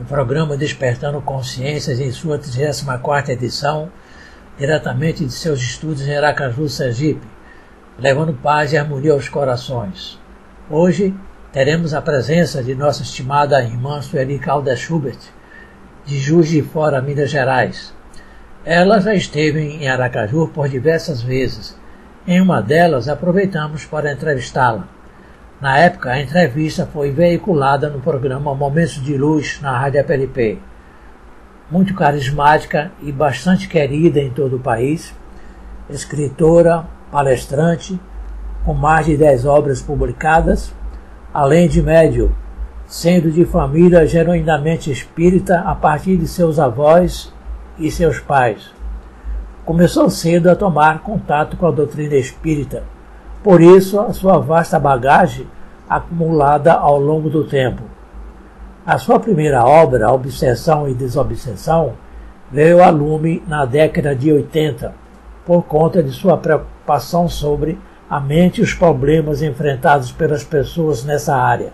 o programa Despertando Consciências em sua 34ª edição, diretamente de seus estudos em Aracaju, Sergipe, levando paz e harmonia aos corações. Hoje teremos a presença de nossa estimada irmã Sueli Calda Schubert, de Juiz de Fora, Minas Gerais. Ela já esteve em Aracaju por diversas vezes. Em uma delas, aproveitamos para entrevistá-la. Na época, a entrevista foi veiculada no programa Momentos de Luz na Rádio APLP. Muito carismática e bastante querida em todo o país, escritora, palestrante, com mais de 10 obras publicadas, além de médio, sendo de família genuinamente espírita a partir de seus avós e seus pais. Começou cedo a tomar contato com a doutrina espírita por isso, a sua vasta bagagem acumulada ao longo do tempo. A sua primeira obra, Obsessão e Desobsessão, veio a lume na década de 80, por conta de sua preocupação sobre a mente e os problemas enfrentados pelas pessoas nessa área.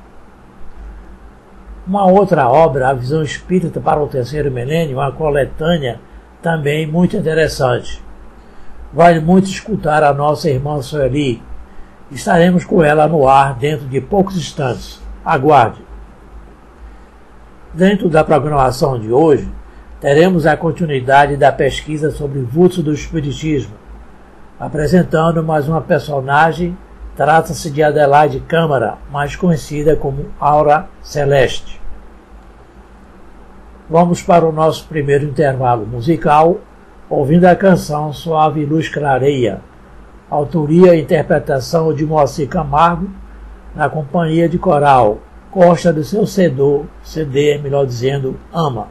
Uma outra obra, A Visão Espírita para o Terceiro Milênio, uma coletânea também muito interessante. Vale muito escutar a nossa irmã Sueli, Estaremos com ela no ar dentro de poucos instantes. Aguarde. Dentro da programação de hoje, teremos a continuidade da pesquisa sobre vultos do Espiritismo, apresentando mais uma personagem. Trata-se de Adelaide Câmara, mais conhecida como Aura Celeste. Vamos para o nosso primeiro intervalo musical, ouvindo a canção Suave Luz Clareia, autoria e interpretação de Moacir Camargo, na companhia de coral Costa do seu Cedor, CD, melhor dizendo, Ama.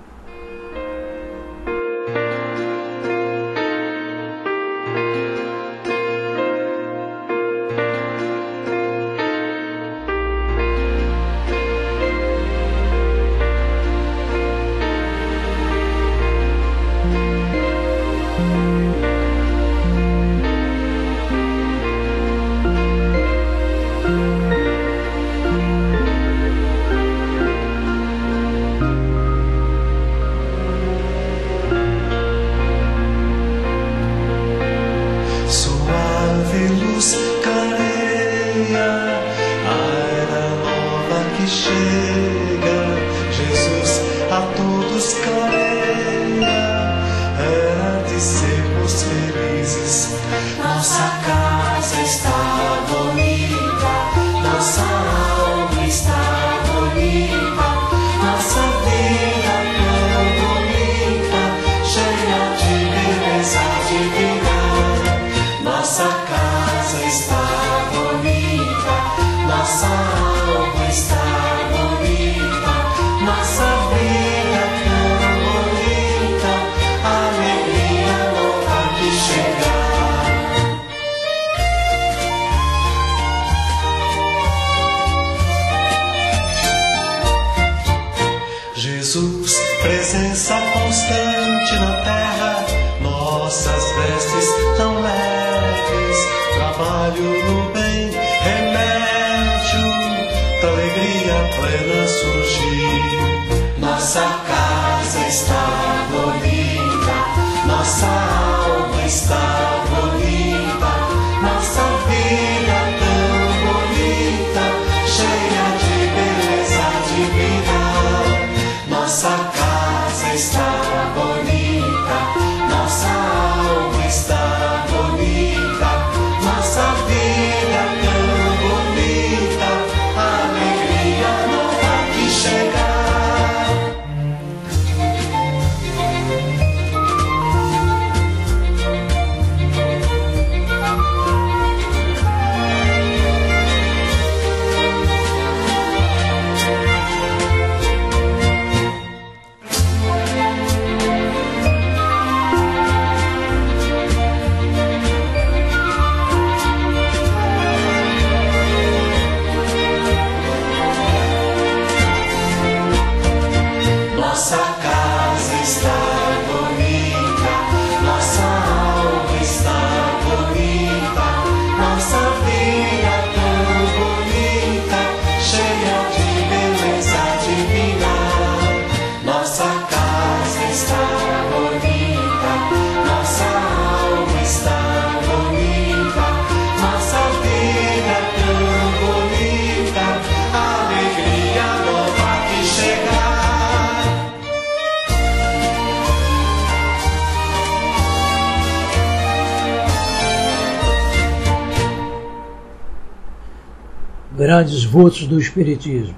Espiritismo.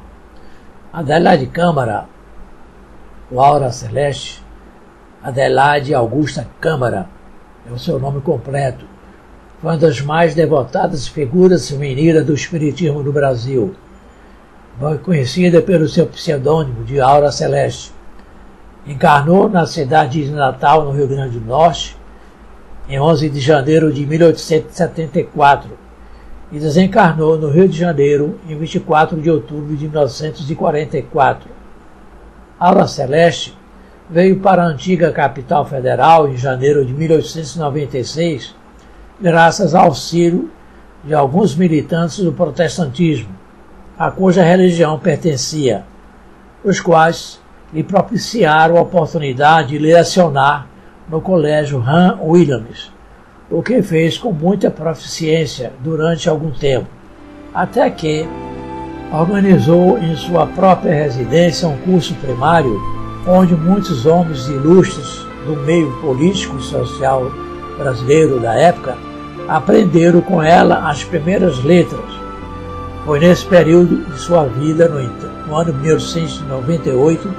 Adelaide Câmara, Laura Celeste, Adelaide Augusta Câmara, é o seu nome completo, foi uma das mais devotadas figuras femininas do Espiritismo no Brasil. Conhecida pelo seu pseudônimo de Aura Celeste. Encarnou na cidade de Natal, no Rio Grande do Norte, em 11 de janeiro de 1874 e desencarnou no Rio de Janeiro em 24 de outubro de 1944. Aura Celeste veio para a antiga capital federal em janeiro de 1896, graças ao auxílio de alguns militantes do protestantismo, a cuja religião pertencia, os quais lhe propiciaram a oportunidade de lecionar no colégio Han Williams, o que fez com muita proficiência durante algum tempo, até que organizou em sua própria residência um curso primário onde muitos homens ilustres do meio político e social brasileiro da época aprenderam com ela as primeiras letras. Foi nesse período de sua vida, no, no ano de 1898,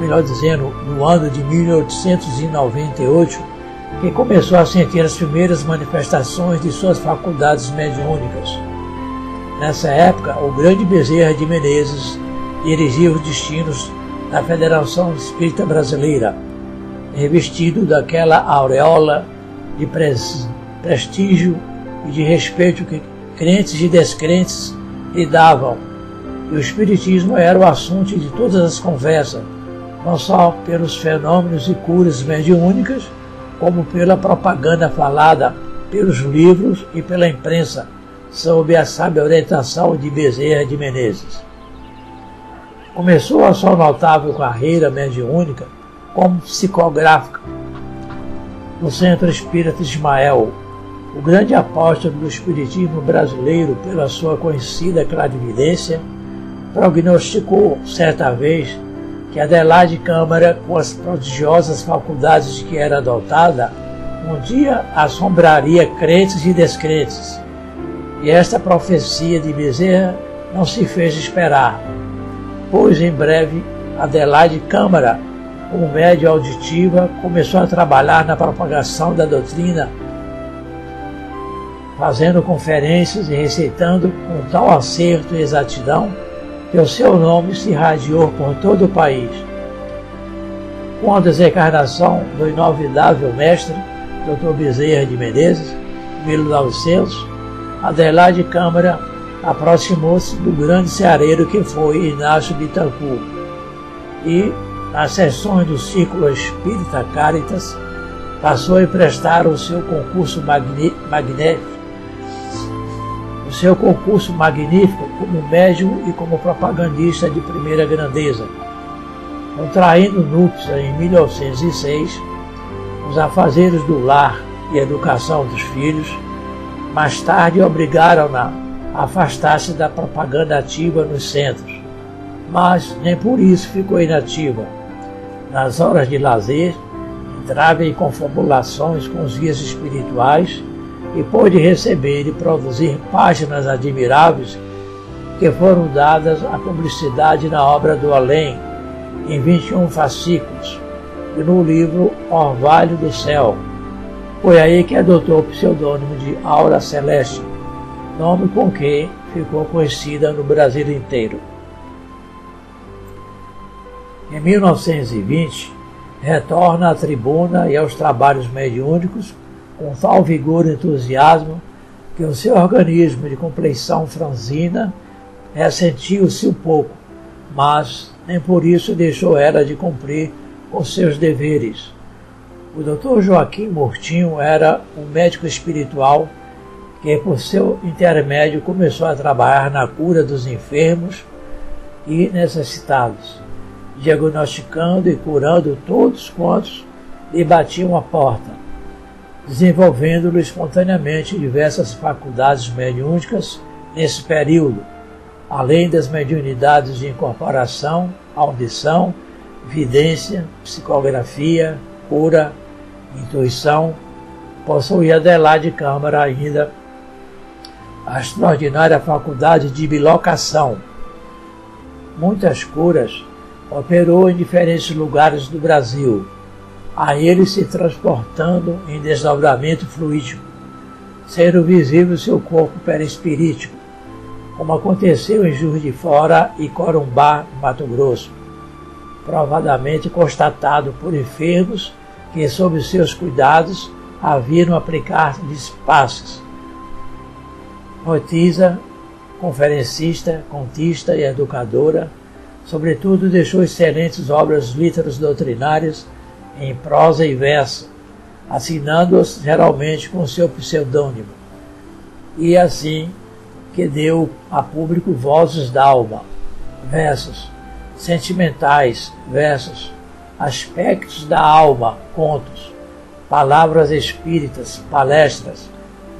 melhor dizendo, no ano de 1898, que começou a sentir as primeiras manifestações de suas faculdades mediúnicas. Nessa época, o grande Bezerra de Menezes dirigia os destinos da Federação Espírita Brasileira, revestido daquela aureola de prestígio e de respeito que crentes e descrentes lhe davam. E o Espiritismo era o assunto de todas as conversas, não só pelos fenômenos e curas mediúnicas, como pela propaganda falada pelos livros e pela imprensa, sob a sábia orientação de Bezerra de Menezes. Começou a sua notável carreira mediúnica como psicográfica no Centro Espírita Ismael, o grande apóstolo do Espiritismo brasileiro, pela sua conhecida clarividência, prognosticou certa vez que Adelaide Câmara, com as prodigiosas faculdades de que era dotada, um dia assombraria crentes e descrentes. E esta profecia de Bezerra não se fez esperar, pois em breve Adelaide Câmara, como média auditiva, começou a trabalhar na propagação da doutrina, fazendo conferências e receitando com tal acerto e exatidão o seu nome se irradiou por todo o país. Com a desencarnação do inovidável mestre, Dr. Bezerra de Menezes, em 1900, Adelaide Câmara aproximou-se do grande ceareiro que foi Inácio Bittencourt e, nas sessões do Círculo Espírita Caritas, passou a emprestar o seu concurso magnífico seu concurso magnífico como médium e como propagandista de primeira grandeza. Contraindo núpcias em 1906, os afazeres do lar e educação dos filhos, mais tarde obrigaram-na a afastar-se da propaganda ativa nos centros. Mas nem por isso ficou inativa. Nas horas de lazer, entrava em confabulações com os guias espirituais e pôde receber e produzir páginas admiráveis que foram dadas à publicidade na obra do Além, em 21 fascículos, e no livro Orvalho do Céu. Foi aí que adotou o pseudônimo de Aura Celeste, nome com que ficou conhecida no Brasil inteiro. Em 1920, retorna à tribuna e aos trabalhos mediúnicos com tal vigor e entusiasmo que o seu organismo de compleição franzina ressentiu-se um pouco, mas nem por isso deixou ela de cumprir com seus deveres. O Dr. Joaquim Mortinho era um médico espiritual que, por seu intermédio, começou a trabalhar na cura dos enfermos e necessitados, diagnosticando e curando todos quantos lhe batiam a porta desenvolvendo-lhe espontaneamente diversas faculdades mediúnicas nesse período, além das mediunidades de incorporação, audição, vidência, psicografia, cura, intuição, possuía Adelaide Câmara ainda a extraordinária faculdade de bilocação. Muitas curas operou em diferentes lugares do Brasil, a ele se transportando em desdobramento fluídico, sendo visível seu corpo perispirítico, como aconteceu em Juiz de Fora e Corumbá, Mato Grosso, provadamente constatado por enfermos que, sob seus cuidados, haviam aplicar-lhes passes. Rotiza, conferencista, contista e educadora, sobretudo deixou excelentes obras literas doutrinárias em prosa e verso, assinando-as geralmente com seu pseudônimo. E assim que deu a público vozes d'alma, versos, sentimentais, versos, aspectos da alma, contos, palavras espíritas, palestras,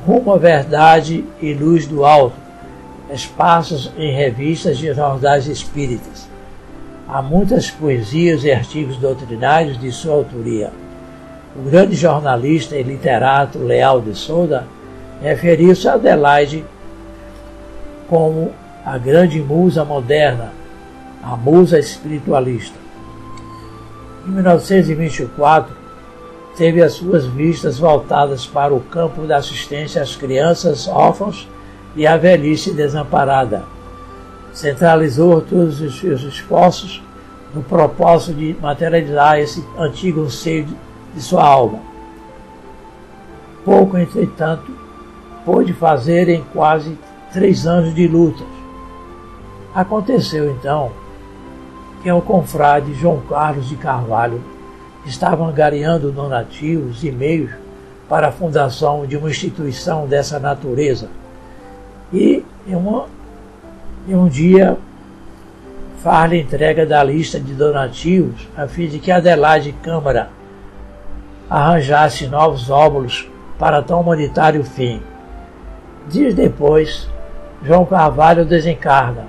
rumo à verdade e luz do alto, espaços em revistas e jornais espíritas. Há muitas poesias e artigos doutrinários de sua autoria. O grande jornalista e literato Leal de Souza referiu-se a Adelaide como a grande musa moderna, a musa espiritualista. Em 1924, teve as suas vistas voltadas para o campo da assistência às crianças órfãos e à velhice desamparada. Centralizou todos os seus esforços no propósito de materializar esse antigo anseio de sua alma. Pouco, entretanto, pôde fazer em quase três anos de lutas. Aconteceu então que o confrade João Carlos de Carvalho estava angariando donativos e meios para a fundação de uma instituição dessa natureza. E em, em um dia faz-lhe entrega da lista de donativos a fim de que Adelaide Câmara arranjasse novos óvulos para tão humanitário fim. Dias depois, João Carvalho desencarna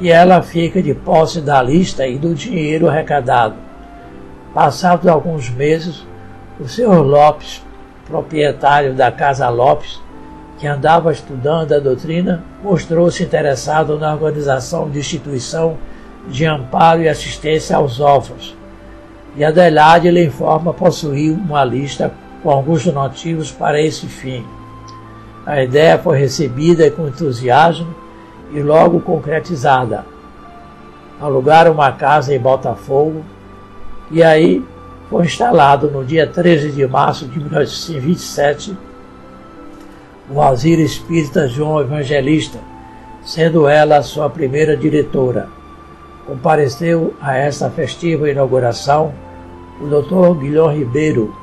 e ela fica de posse da lista e do dinheiro arrecadado. Passados alguns meses, o senhor Lopes, proprietário da Casa Lopes, que andava estudando a doutrina, mostrou-se interessado na organização de instituição de amparo e assistência aos órfãos. E Adelaide lhe informa possuir uma lista com alguns donativos para esse fim. A ideia foi recebida com entusiasmo e logo concretizada. Alugaram uma casa em Botafogo e aí foi instalado no dia 13 de março de 1927 o Asilo Espírita João Evangelista, sendo ela a sua primeira diretora. Compareceu a esta festiva inauguração o Dr. Guilherme Ribeiro,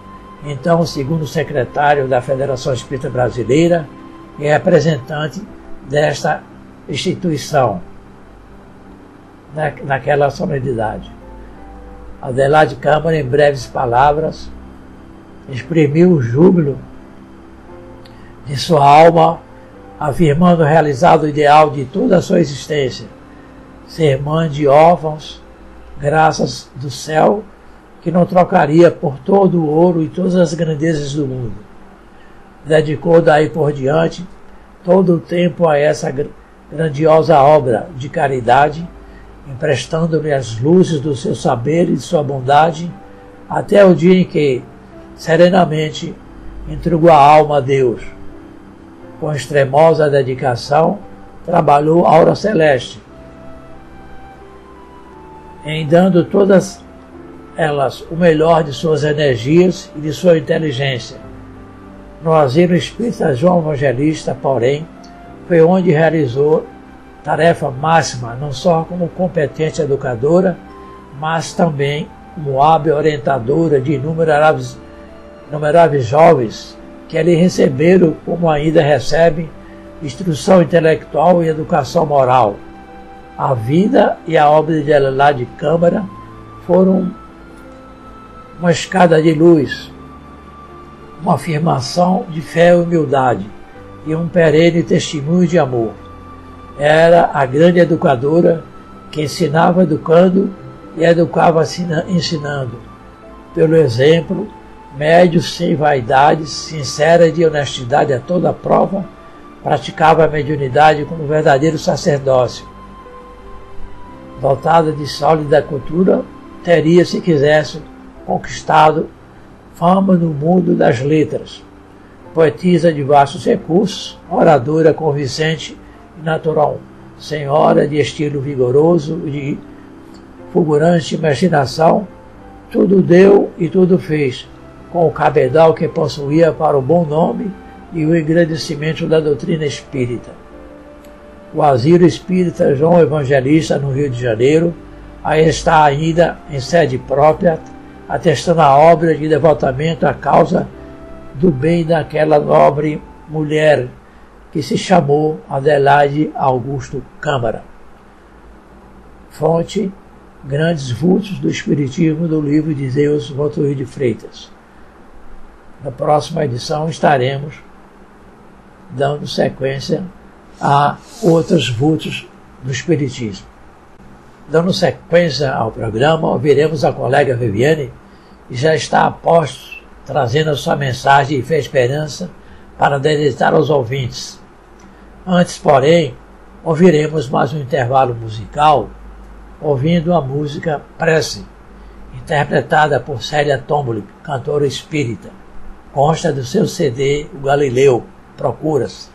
então segundo secretário da Federação Espírita Brasileira e representante desta instituição na, naquela solenidade. Adelaide Câmara, em breves palavras, exprimiu o júbilo de sua alma, afirmando realizado o ideal de toda a sua existência, ser mãe de órfãos, graças do céu, que não trocaria por todo o ouro e todas as grandezas do mundo. Dedicou daí por diante todo o tempo a essa grandiosa obra de caridade, emprestando-lhe as luzes do seu saber e de sua bondade, até o dia em que, serenamente, entregou a alma a Deus. Com extremosa dedicação, trabalhou a aura celeste, em dando todas elas o melhor de suas energias e de sua inteligência. No asilo espírita João Evangelista, porém, foi onde realizou tarefa máxima, não só como competente educadora, mas também como hábil orientadora de inumeráveis, jovens que ali receberam, como ainda recebem, instrução intelectual e educação moral. A vida e a obra de Elelá de Câmara foram uma escada de luz, uma afirmação de fé e humildade e um perene testemunho de amor. Era a grande educadora que ensinava educando e educava ensinando. Pelo exemplo, médio sem vaidades, sincera de honestidade a toda prova, praticava a mediunidade como verdadeiro sacerdócio. Dotada de sólida cultura, teria, se quisesse, conquistado fama no mundo das letras. Poetisa de vastos recursos, oradora convincente e natural, senhora de estilo vigoroso e de fulgurante imaginação, tudo deu e tudo fez, com o cabedal que possuía para o bom nome e o engrandecimento da doutrina espírita. O asilo espírita João Evangelista, no Rio de Janeiro, aí está ainda em sede própria, atestando a obra de devotamento à causa do bem daquela nobre mulher que se chamou Adelaide Augusto Câmara. Fonte Grandes Vultos do Espiritismo do livro de Deus Votoir de Freitas. Na próxima edição estaremos dando sequência a outros vultos do Espiritismo. Dando sequência ao programa, ouviremos a colega Viviane, já está a trazendo a sua mensagem de fé e esperança para deleitar aos ouvintes. Antes, porém, ouviremos mais um intervalo musical, ouvindo a música Prece, interpretada por Célia Tomboli, cantora espírita. Consta do seu CD O Galileu, Procuras.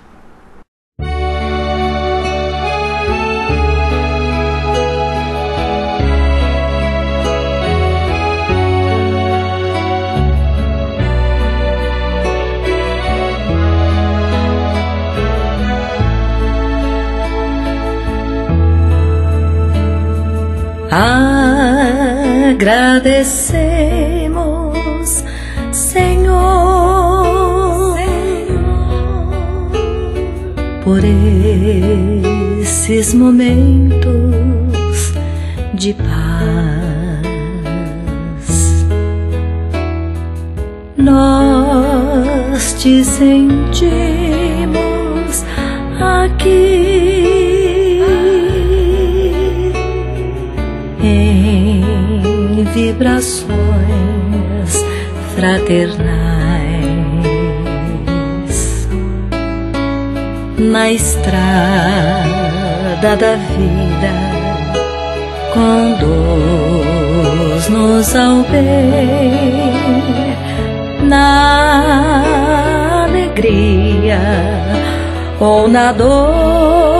Agradecemos, Senhor, por esses momentos de paz. Nós te sentimos aqui. Fraternais. Na estrada da vida conduz-nos ao na alegria ou na dor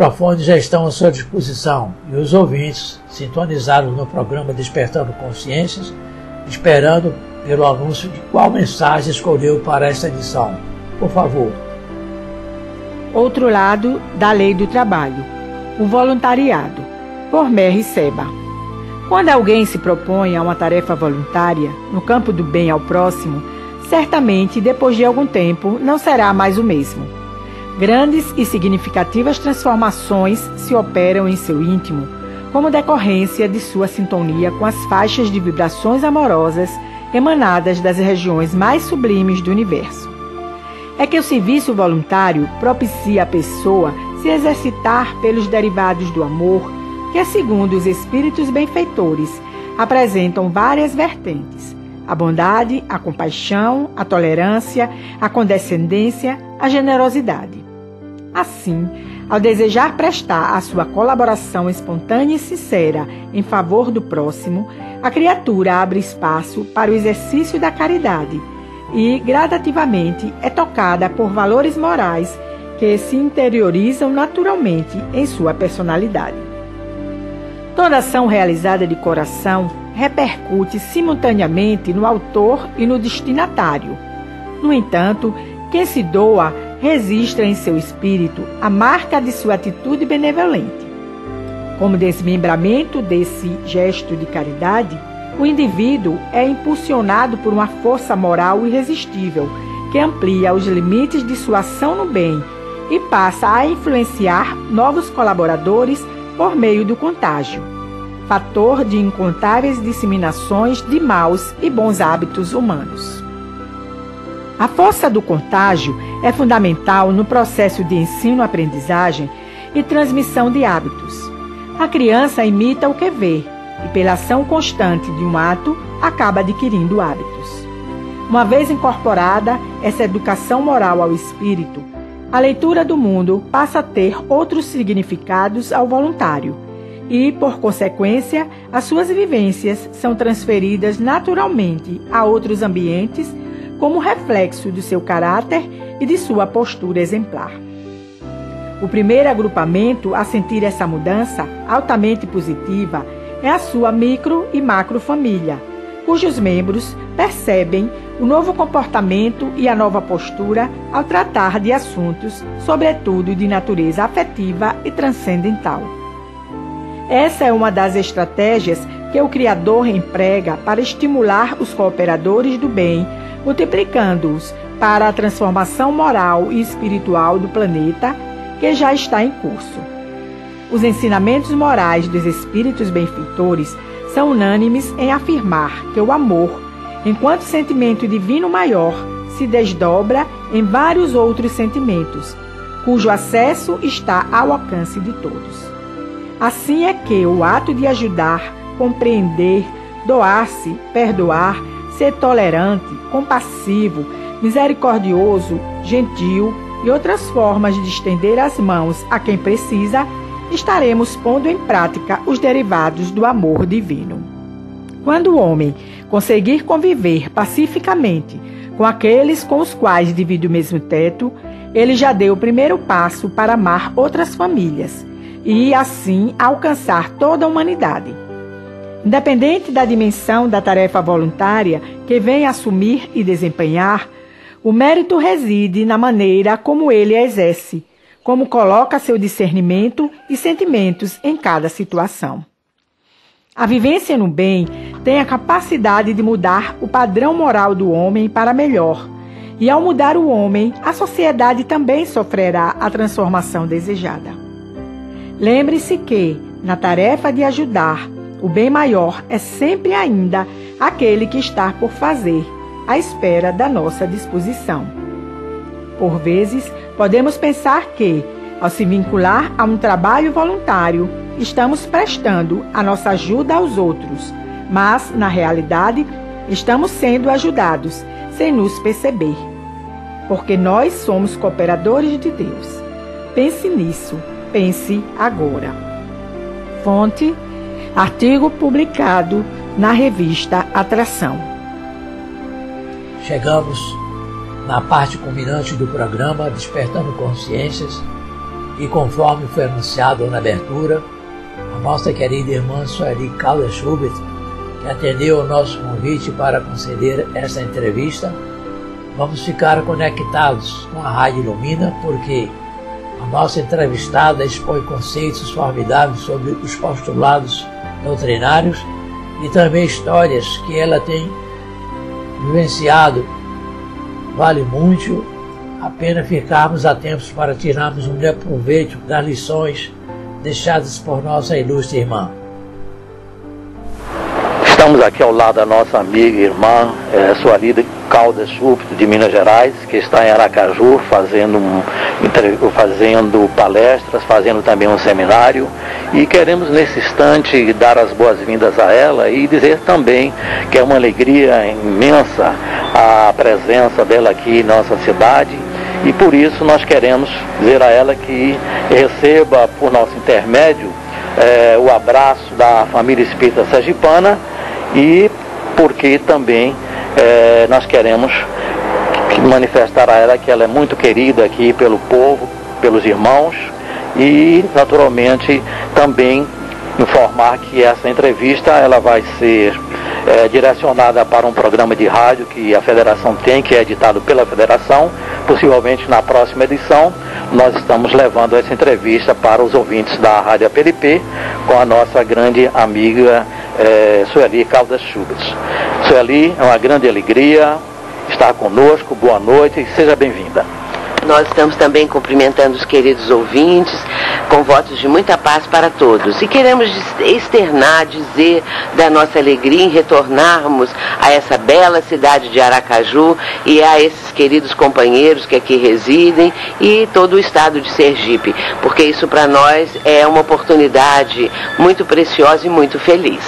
microfones já estão à sua disposição e os ouvintes sintonizados no programa Despertando Consciências, esperando pelo anúncio de qual mensagem escolheu para esta edição. Por favor. Outro lado da lei do trabalho, o voluntariado, por Merri Seba. Quando alguém se propõe a uma tarefa voluntária no campo do bem ao próximo, certamente depois de algum tempo não será mais o mesmo. Grandes e significativas transformações se operam em seu íntimo como decorrência de sua sintonia com as faixas de vibrações amorosas emanadas das regiões mais sublimes do universo. É que o serviço voluntário propicia a pessoa se exercitar pelos derivados do amor, que, segundo os espíritos benfeitores, apresentam várias vertentes: a bondade, a compaixão, a tolerância, a condescendência, a generosidade. Assim, ao desejar prestar a sua colaboração espontânea e sincera em favor do próximo, a criatura abre espaço para o exercício da caridade e, gradativamente, é tocada por valores morais que se interiorizam naturalmente em sua personalidade. Toda ação realizada de coração repercute simultaneamente no autor e no destinatário. No entanto, quem se doa registra em seu espírito a marca de sua atitude benevolente. Como desmembramento desse gesto de caridade, o indivíduo é impulsionado por uma força moral irresistível que amplia os limites de sua ação no bem e passa a influenciar novos colaboradores por meio do contágio, fator de incontáveis disseminações de maus e bons hábitos humanos. A força do contágio é fundamental no processo de ensino-aprendizagem e transmissão de hábitos. A criança imita o que vê e, pela ação constante de um ato, acaba adquirindo hábitos. Uma vez incorporada essa educação moral ao espírito, a leitura do mundo passa a ter outros significados ao voluntário e, por consequência, as suas vivências são transferidas naturalmente a outros ambientes como reflexo do seu caráter e de sua postura exemplar. O primeiro agrupamento a sentir essa mudança altamente positiva é a sua micro e macro família, cujos membros percebem o novo comportamento e a nova postura ao tratar de assuntos, sobretudo de natureza afetiva e transcendental. Essa é uma das estratégias que o Criador emprega para estimular os cooperadores do bem multiplicando-os para a transformação moral e espiritual do planeta que já está em curso. Os ensinamentos morais dos espíritos benfeitores são unânimes em afirmar que o amor, enquanto sentimento divino maior, se desdobra em vários outros sentimentos, cujo acesso está ao alcance de todos. Assim é que o ato de ajudar, compreender, doar-se, perdoar, ser tolerante, compassivo, misericordioso, gentil e outras formas de estender as mãos a quem precisa, estaremos pondo em prática os derivados do amor divino. Quando o homem conseguir conviver pacificamente com aqueles com os quais divide o mesmo teto, ele já deu o primeiro passo para amar outras famílias e, assim, alcançar toda a humanidade. Independente da dimensão da tarefa voluntária que vem assumir e desempenhar, o mérito reside na maneira como ele a exerce, como coloca seu discernimento e sentimentos em cada situação. A vivência no bem tem a capacidade de mudar o padrão moral do homem para melhor, e ao mudar o homem, a sociedade também sofrerá a transformação desejada. Lembre-se que, na tarefa de ajudar, o bem maior é sempre ainda aquele que está por fazer, à espera da nossa disposição. Por vezes, podemos pensar que, ao se vincular a um trabalho voluntário, estamos prestando a nossa ajuda aos outros, mas, na realidade, estamos sendo ajudados sem nos perceber. Porque nós somos cooperadores de Deus. Pense nisso, pense agora. Fonte Artigo publicado na revista Atração. Chegamos na parte culminante do programa Despertando Consciências e conforme foi anunciado na abertura, a nossa querida irmã Sueli Caldas Schubert, que atendeu ao nosso convite para conceder essa entrevista, vamos ficar conectados com a Rádio Ilumina porque nossa entrevistada expõe conceitos formidáveis sobre os postulados doutrinários e também histórias que ela tem vivenciado. Vale muito a pena ficarmos atentos para tirarmos um proveito das lições deixadas por nossa ilustre irmã. Estamos aqui ao lado da nossa amiga e irmã, é, Sualida Caldas Súbito, de Minas Gerais, que está em Aracaju fazendo, um, fazendo palestras, fazendo também um seminário. E queremos nesse instante dar as boas-vindas a ela e dizer também que é uma alegria imensa a presença dela aqui em nossa cidade E por isso nós queremos dizer a ela que receba por nosso intermédio é, o abraço da família espírita sergipana e porque também é, nós queremos manifestar a ela que ela é muito querida aqui pelo povo, pelos irmãos e naturalmente também informar que essa entrevista ela vai ser é, direcionada para um programa de rádio que a federação tem, que é editado pela federação. Possivelmente na próxima edição nós estamos levando essa entrevista para os ouvintes da Rádio APLP com a nossa grande amiga é, Sueli Caldas Schubert. Sueli, é uma grande alegria estar conosco, boa noite e seja bem-vinda. Nós estamos também cumprimentando os queridos ouvintes, com votos de muita paz para todos. E queremos externar, dizer da nossa alegria em retornarmos a essa bela cidade de Aracaju e a esses queridos companheiros que aqui residem e todo o estado de Sergipe, porque isso para nós é uma oportunidade muito preciosa e muito feliz.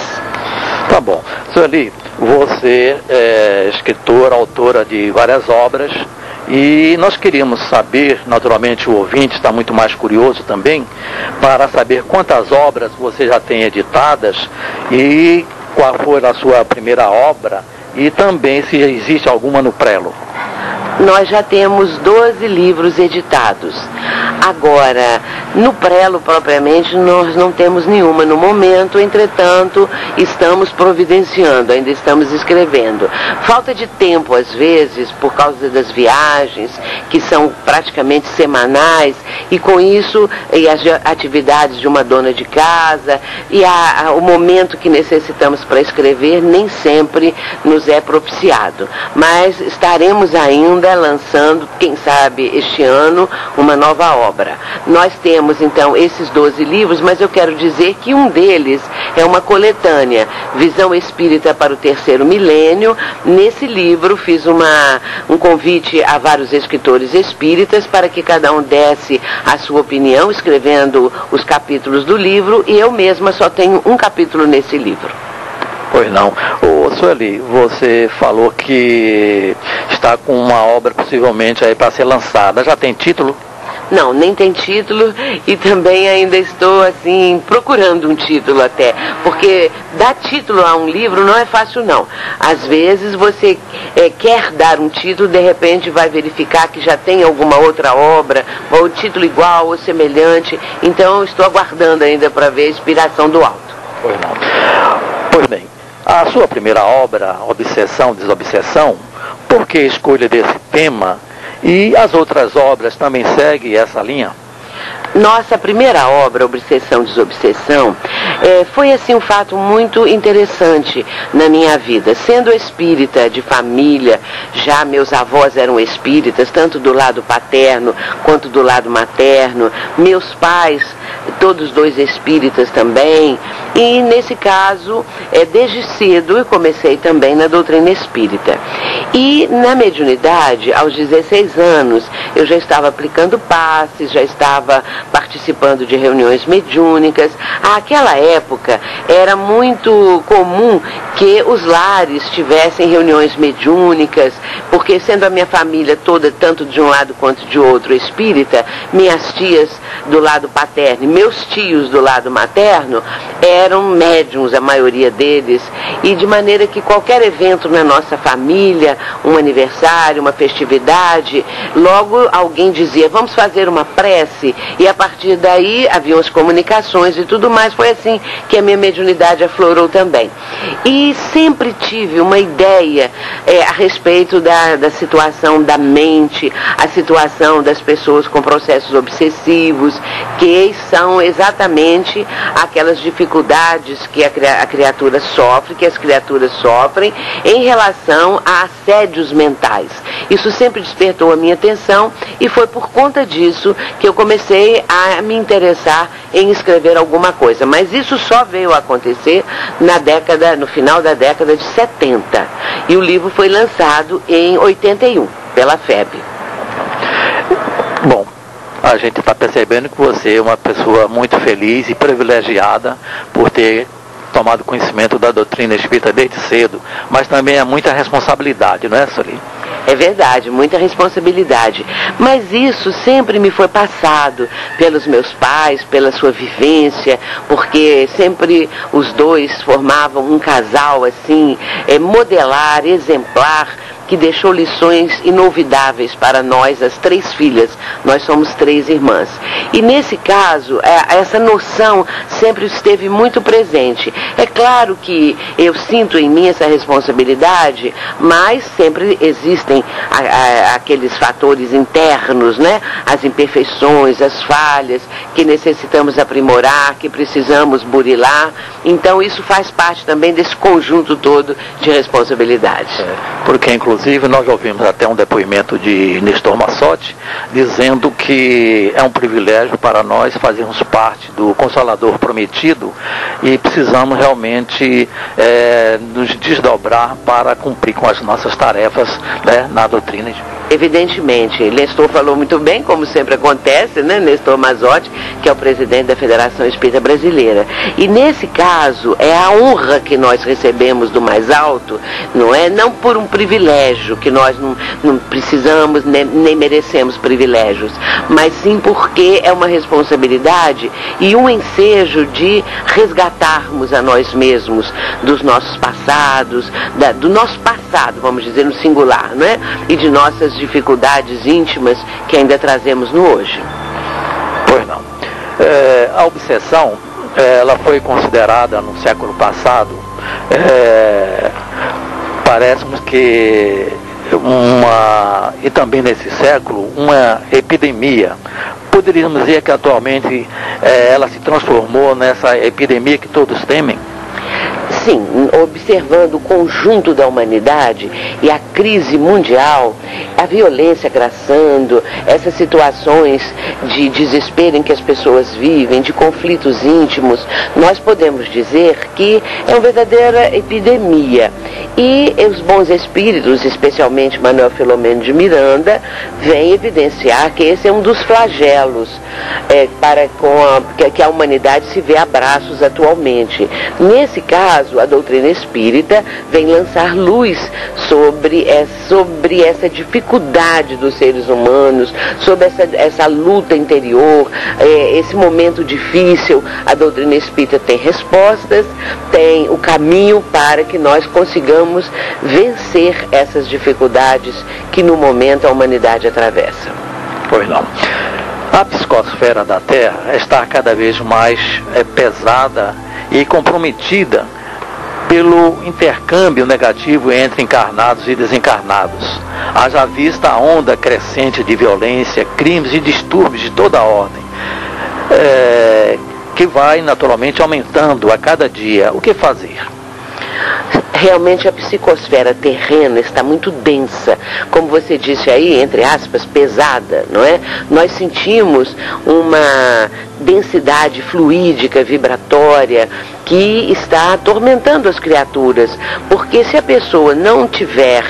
Tá bom. Sueli, você é escritora, autora de várias obras e nós queríamos saber, naturalmente o ouvinte está muito mais curioso também, para saber quantas obras você já tem editadas e qual foi a sua primeira obra e também se existe alguma no prelo nós já temos 12 livros editados. Agora, no prelo propriamente, nós não temos nenhuma no momento, entretanto, estamos providenciando, ainda estamos escrevendo. Falta de tempo, às vezes, por causa das viagens, que são praticamente semanais, e com isso, e as atividades de uma dona de casa, e a, a, o momento que necessitamos para escrever, nem sempre nos é propiciado. Mas estaremos ainda ainda lançando, quem sabe este ano, uma nova obra. Nós temos então esses 12 livros, mas eu quero dizer que um deles é uma coletânea, Visão Espírita para o Terceiro Milênio. Nesse livro fiz uma, um convite a vários escritores espíritas para que cada um desse a sua opinião, escrevendo os capítulos do livro, e eu mesma só tenho um capítulo nesse livro. Pois não. Ô, Sueli, você falou que está com uma obra possivelmente aí para ser lançada. Já tem título? Não, nem tem título e também ainda estou assim procurando um título até, porque dar título a um livro não é fácil não. Às vezes você é, quer dar um título, de repente vai verificar que já tem alguma outra obra, ou título igual ou semelhante. Então estou aguardando ainda para ver a inspiração do alto. Pois não. Pois bem, a sua primeira obra, Obsessão, Desobsessão, por que a escolha desse tema? E as outras obras também seguem essa linha? Nossa primeira obra, Obsessão Desobsessão, é, foi assim um fato muito interessante na minha vida. Sendo espírita de família, já meus avós eram espíritas, tanto do lado paterno quanto do lado materno, meus pais, todos dois espíritas também, e nesse caso, é, desde cedo eu comecei também na doutrina espírita. E na mediunidade, aos 16 anos, eu já estava aplicando passes, já estava participando de reuniões mediúnicas. Aquela época era muito comum que os lares tivessem reuniões mediúnicas, porque sendo a minha família toda, tanto de um lado quanto de outro, espírita, minhas tias do lado paterno e meus tios do lado materno eram médiums, a maioria deles, e de maneira que qualquer evento na nossa família, um aniversário, uma festividade, logo alguém dizia, vamos fazer uma prece, e a partir daí haviam as comunicações e tudo mais. Foi assim que a minha mediunidade aflorou também. E sempre tive uma ideia é, a respeito da, da situação da mente, a situação das pessoas com processos obsessivos, que são exatamente aquelas dificuldades que a, a criatura sofre, que as criaturas sofrem em relação a assédios mentais. Isso sempre despertou a minha atenção e foi por conta disso que eu comecei a me interessar em escrever alguma coisa. Mas isso só veio a acontecer na década, no final da década de 70. E o livro foi lançado em 81 pela FEB. Bom, a gente está percebendo que você é uma pessoa muito feliz e privilegiada por ter tomado conhecimento da doutrina espírita desde cedo, mas também é muita responsabilidade, não é, Soli? É verdade, muita responsabilidade. Mas isso sempre me foi passado pelos meus pais, pela sua vivência, porque sempre os dois formavam um casal assim, é, modelar, exemplar que deixou lições inolvidáveis para nós, as três filhas. Nós somos três irmãs. E nesse caso, é, essa noção sempre esteve muito presente. É claro que eu sinto em mim essa responsabilidade, mas sempre existem aqueles fatores internos, né? As imperfeições, as falhas que necessitamos aprimorar, que precisamos burilar. Então isso faz parte também desse conjunto todo de responsabilidades. É, porque inclusive Inclusive, nós ouvimos até um depoimento de Nestor Massotti, dizendo que é um privilégio para nós fazermos parte do Consolador Prometido e precisamos realmente é, nos desdobrar para cumprir com as nossas tarefas né, na doutrina de Evidentemente, Nestor falou muito bem, como sempre acontece, né? Nestor Mazotti, que é o presidente da Federação Espírita Brasileira. E nesse caso, é a honra que nós recebemos do mais alto, não é? Não por um privilégio, que nós não, não precisamos nem, nem merecemos privilégios, mas sim porque é uma responsabilidade e um ensejo de resgatarmos a nós mesmos dos nossos passados, da, do nosso passado, vamos dizer no singular, não é? E de nossas dificuldades íntimas que ainda trazemos no hoje. Pois não. É, a obsessão, é, ela foi considerada no século passado, é, parece-nos que uma, e também nesse século, uma epidemia. Poderíamos dizer que atualmente é, ela se transformou nessa epidemia que todos temem? Sim, observando o conjunto da humanidade e a crise mundial, a violência graçando, essas situações de desespero em que as pessoas vivem, de conflitos íntimos, nós podemos dizer que é uma verdadeira epidemia. E os bons espíritos, especialmente Manuel Filomeno de Miranda, vem evidenciar que esse é um dos flagelos é, para com a, que a humanidade se vê a braços atualmente. Nesse caso, caso, a doutrina espírita vem lançar luz sobre, é, sobre essa dificuldade dos seres humanos, sobre essa, essa luta interior, é, esse momento difícil. A doutrina espírita tem respostas, tem o caminho para que nós consigamos vencer essas dificuldades que no momento a humanidade atravessa. Pois não. A psicosfera da Terra está cada vez mais é, pesada e comprometida pelo intercâmbio negativo entre encarnados e desencarnados. Haja vista a onda crescente de violência, crimes e distúrbios de toda a ordem, é, que vai naturalmente aumentando a cada dia. O que fazer? realmente a psicosfera terrena está muito densa, como você disse aí, entre aspas, pesada, não é? Nós sentimos uma densidade fluídica, vibratória, que está atormentando as criaturas. Porque se a pessoa não tiver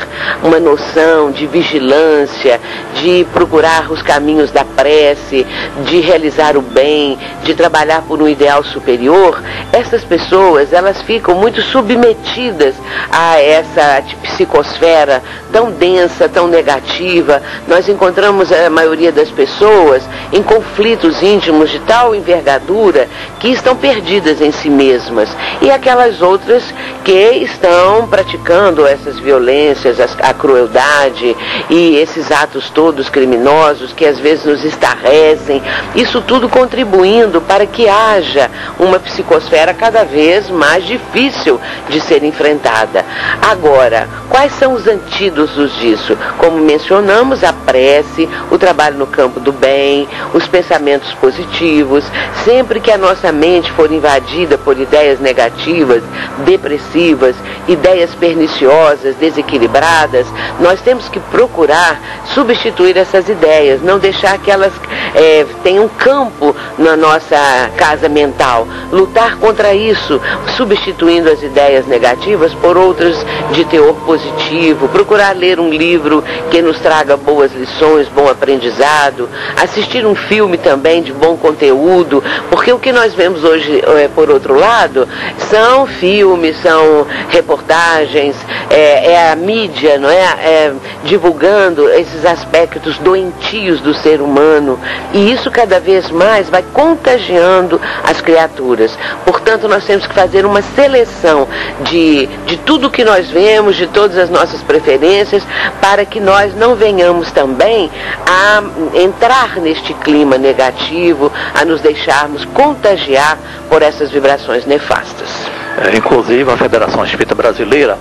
uma noção de vigilância, de procurar os caminhos da prece, de realizar o bem, de trabalhar por um ideal superior, essas pessoas elas ficam muito submetidas a essa psicosfera tão densa, tão negativa. Nós encontramos a maioria das pessoas em conflitos íntimos de tal envergadura que estão perdidas em si mesmas mesmas e aquelas outras que estão praticando essas violências, a crueldade e esses atos todos criminosos que às vezes nos estarrecem, isso tudo contribuindo para que haja uma psicosfera cada vez mais difícil de ser enfrentada. Agora, quais são os antídotos disso? Como mencionamos, a prece, o trabalho no campo do bem, os pensamentos positivos, sempre que a nossa mente for invadida por ideias negativas, depressivas, ideias perniciosas, desequilibradas, nós temos que procurar substituir essas ideias, não deixar que elas é, tenham campo na nossa casa mental. Lutar contra isso, substituindo as ideias negativas por outras de teor positivo, procurar ler um livro que nos traga boas lições, bom aprendizado, assistir um filme também de bom conteúdo, porque o que nós vemos hoje, é, por outro lado, lado são filmes, são reportagens, é, é a mídia, não é? é? Divulgando esses aspectos doentios do ser humano. E isso cada vez mais vai contagiando as criaturas. Portanto, nós temos que fazer uma seleção de, de tudo que nós vemos, de todas as nossas preferências, para que nós não venhamos também a entrar neste clima negativo, a nos deixarmos contagiar por essas vibrações nefastas. É, inclusive, a Federação Espírita Brasileira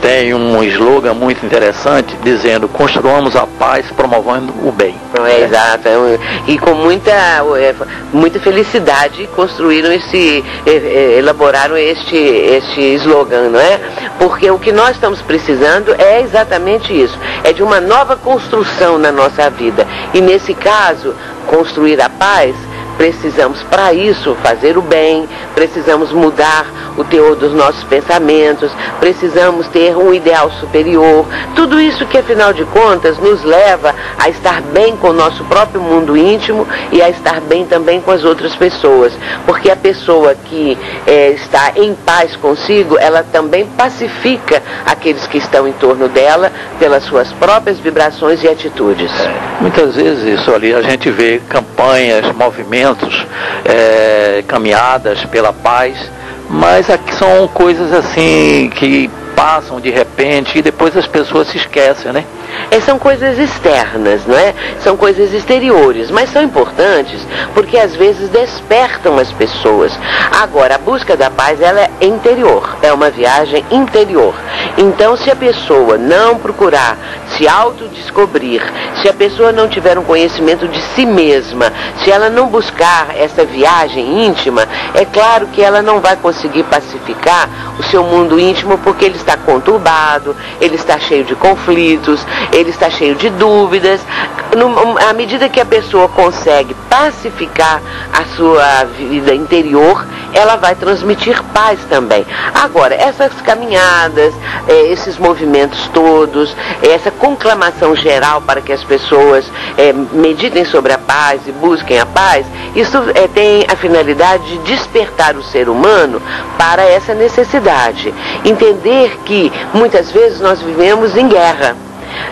tem um slogan muito interessante dizendo construamos a paz promovendo o bem. É, exato. É e com muita, é, muita felicidade construíram esse, elaboraram este, este slogan, não é? Porque o que nós estamos precisando é exatamente isso. É de uma nova construção na nossa vida. E nesse caso, construir a paz Precisamos, para isso, fazer o bem, precisamos mudar o teor dos nossos pensamentos, precisamos ter um ideal superior. Tudo isso que, afinal de contas, nos leva a estar bem com o nosso próprio mundo íntimo e a estar bem também com as outras pessoas. Porque a pessoa que é, está em paz consigo, ela também pacifica aqueles que estão em torno dela pelas suas próprias vibrações e atitudes. É, muitas vezes isso ali a gente vê campanhas, movimentos movimentos, é, caminhadas pela paz, mas aqui são coisas assim que passam de repente e depois as pessoas se esquecem, né? É, são coisas externas, não é? São coisas exteriores, mas são importantes porque às vezes despertam as pessoas. Agora, a busca da paz ela é interior, é uma viagem interior. Então, se a pessoa não procurar se autodescobrir, se a pessoa não tiver um conhecimento de si mesma, se ela não buscar essa viagem íntima, é claro que ela não vai conseguir pacificar o seu mundo íntimo porque ele está conturbado, ele está cheio de conflitos, ele está cheio de dúvidas. No, à medida que a pessoa consegue pacificar a sua vida interior, ela vai transmitir paz também. Agora, essas caminhadas, eh, esses movimentos todos, essa conclamação geral para que as pessoas eh, meditem sobre a paz e busquem a paz, isso eh, tem a finalidade de despertar o ser humano para essa necessidade. Entender que muitas vezes nós vivemos em guerra.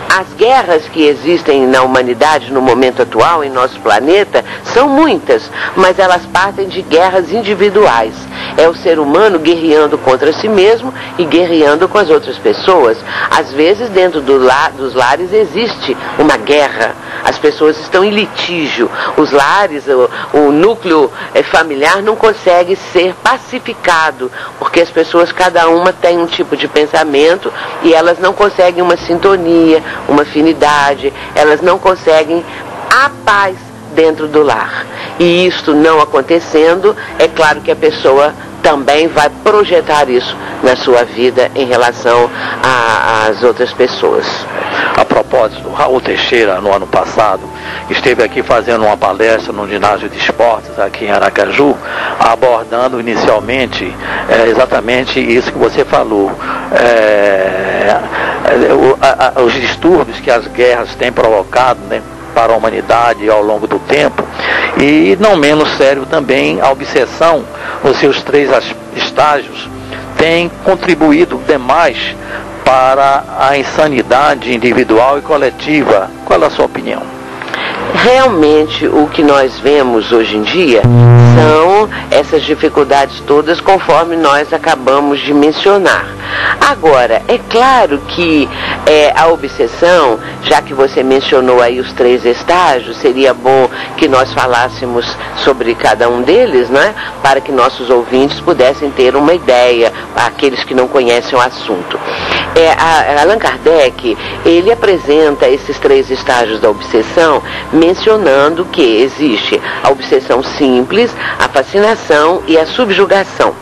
As guerras que existem na humanidade no momento atual, em nosso planeta, são muitas, mas elas partem de guerras individuais. É o ser humano guerreando contra si mesmo e guerreando com as outras pessoas. Às vezes, dentro do dos lares existe uma guerra. As pessoas estão em litígio. Os lares, o, o núcleo eh, familiar não consegue ser pacificado, porque as pessoas, cada uma tem um tipo de pensamento e elas não conseguem uma sintonia, uma afinidade, elas não conseguem a paz dentro do lar. E isto não acontecendo, é claro que a pessoa também vai projetar isso na sua vida em relação às outras pessoas. A propósito, Raul Teixeira, no ano passado, esteve aqui fazendo uma palestra no ginásio de esportes aqui em Aracaju, abordando inicialmente é, exatamente isso que você falou. É, é os distúrbios que as guerras têm provocado, né? Para a humanidade ao longo do tempo. E não menos sério também a obsessão, os seus três estágios, tem contribuído demais para a insanidade individual e coletiva. Qual é a sua opinião? Realmente o que nós vemos hoje em dia são essas dificuldades todas conforme nós acabamos de mencionar. Agora, é claro que é, a obsessão, já que você mencionou aí os três estágios, seria bom que nós falássemos sobre cada um deles, né? Para que nossos ouvintes pudessem ter uma ideia, aqueles que não conhecem o assunto. É, a, Allan Kardec, ele apresenta esses três estágios da obsessão, mencionando que existe a obsessão simples, a fascinação e a subjugação.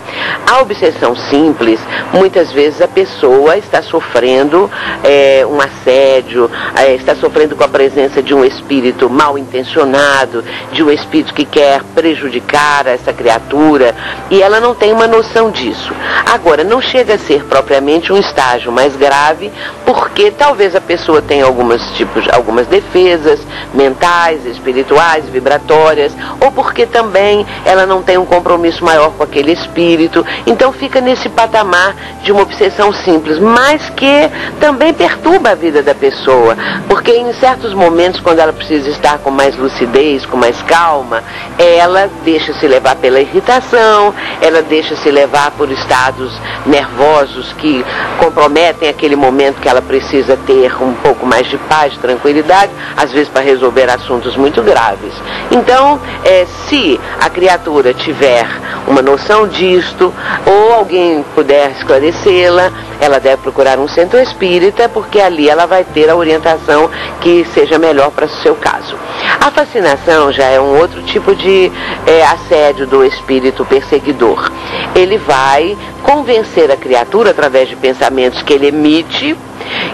A obsessão simples, muitas vezes a pessoa está sofrendo é, um assédio, é, está sofrendo com a presença de um espírito mal intencionado, de um espírito que quer prejudicar essa criatura, e ela não tem uma noção disso. Agora, não chega a ser propriamente um estágio mais grave, porque talvez a pessoa tenha algumas tipos, algumas defesas mentais, espirituais, vibratórias, ou porque também ela não tem um compromisso maior com aquele espírito. Então fica nesse patamar de uma obsessão simples, mas que também perturba a vida da pessoa, porque em certos momentos, quando ela precisa estar com mais lucidez, com mais calma, ela deixa se levar pela irritação, ela deixa se levar por estados nervosos que comprometem aquele momento que ela precisa ter um pouco mais de paz, de tranquilidade, às vezes para resolver assuntos muito graves. Então, é, se a criatura tiver uma noção disto, ou alguém puder esclarecê-la, ela deve procurar um centro espírita, porque ali ela vai ter a orientação que seja melhor para o seu caso. A fascinação já é um outro tipo de é, assédio do espírito perseguidor. Ele vai convencer a criatura através de pensamentos que ele emite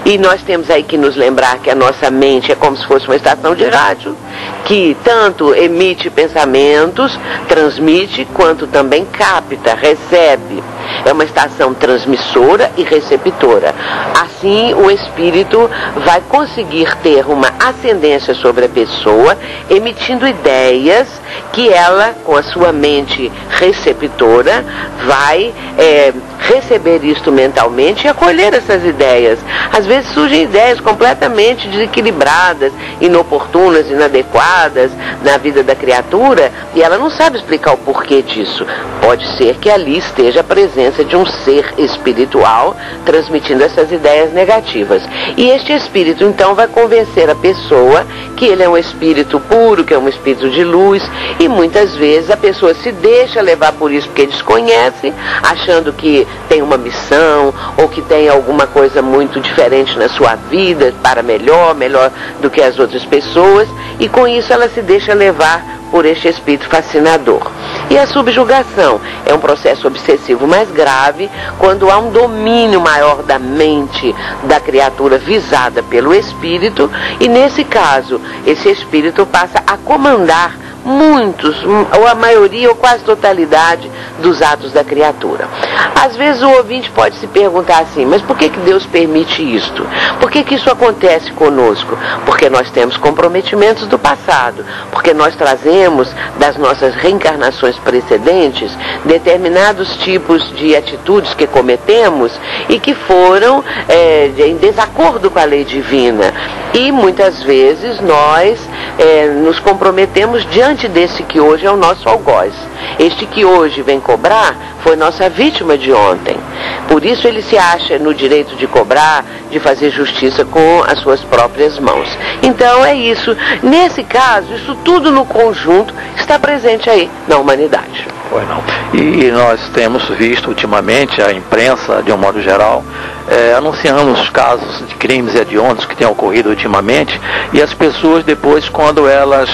e nós temos aí que nos lembrar que a nossa mente é como se fosse uma estação de rádio, que tanto emite pensamentos, transmite, quanto também capta, recebe. É uma estação transmissora e receptora. Assim, o espírito vai conseguir ter uma ascendência sobre a pessoa, emitindo ideias que ela, com a sua mente receptora, vai é, receber isto mentalmente e acolher essas ideias. Às vezes surgem ideias completamente desequilibradas, inoportunas, inadequadas na vida da criatura e ela não sabe explicar o porquê disso. Pode ser que ali esteja a presença de um ser espiritual transmitindo essas ideias negativas. E este espírito então vai convencer a pessoa que ele é um espírito puro, que é um espírito de luz, e muitas vezes a pessoa se deixa levar por isso porque desconhece, achando que tem uma missão ou que tem alguma coisa muito diferente na sua vida, para melhor, melhor do que as outras pessoas, e com isso ela se deixa levar por este espírito fascinador. E a subjugação é um processo obsessivo mais grave quando há um domínio maior da mente da criatura visada pelo espírito, e nesse caso, esse espírito passa a comandar muitos, ou a maioria ou quase totalidade dos atos da criatura. Às vezes o ouvinte pode se perguntar assim, mas por que, que Deus permite isto? Por que, que isso acontece conosco? Porque nós temos comprometimentos do passado, porque nós trazemos das nossas reencarnações precedentes determinados tipos de atitudes que cometemos e que foram é, em desacordo com a lei divina. E muitas vezes nós é, nos comprometemos diante desse que hoje é o nosso algoz. Este que hoje vem cobrar foi nossa vítima de ontem. Por isso ele se acha no direito de cobrar, de fazer justiça com as suas próprias mãos. Então é isso. Nesse caso, isso tudo no conjunto está presente aí na humanidade. Pois não. E nós temos visto ultimamente a imprensa, de um modo geral, é, anunciando os casos de crimes hediondos que têm ocorrido ultimamente e as pessoas depois, quando elas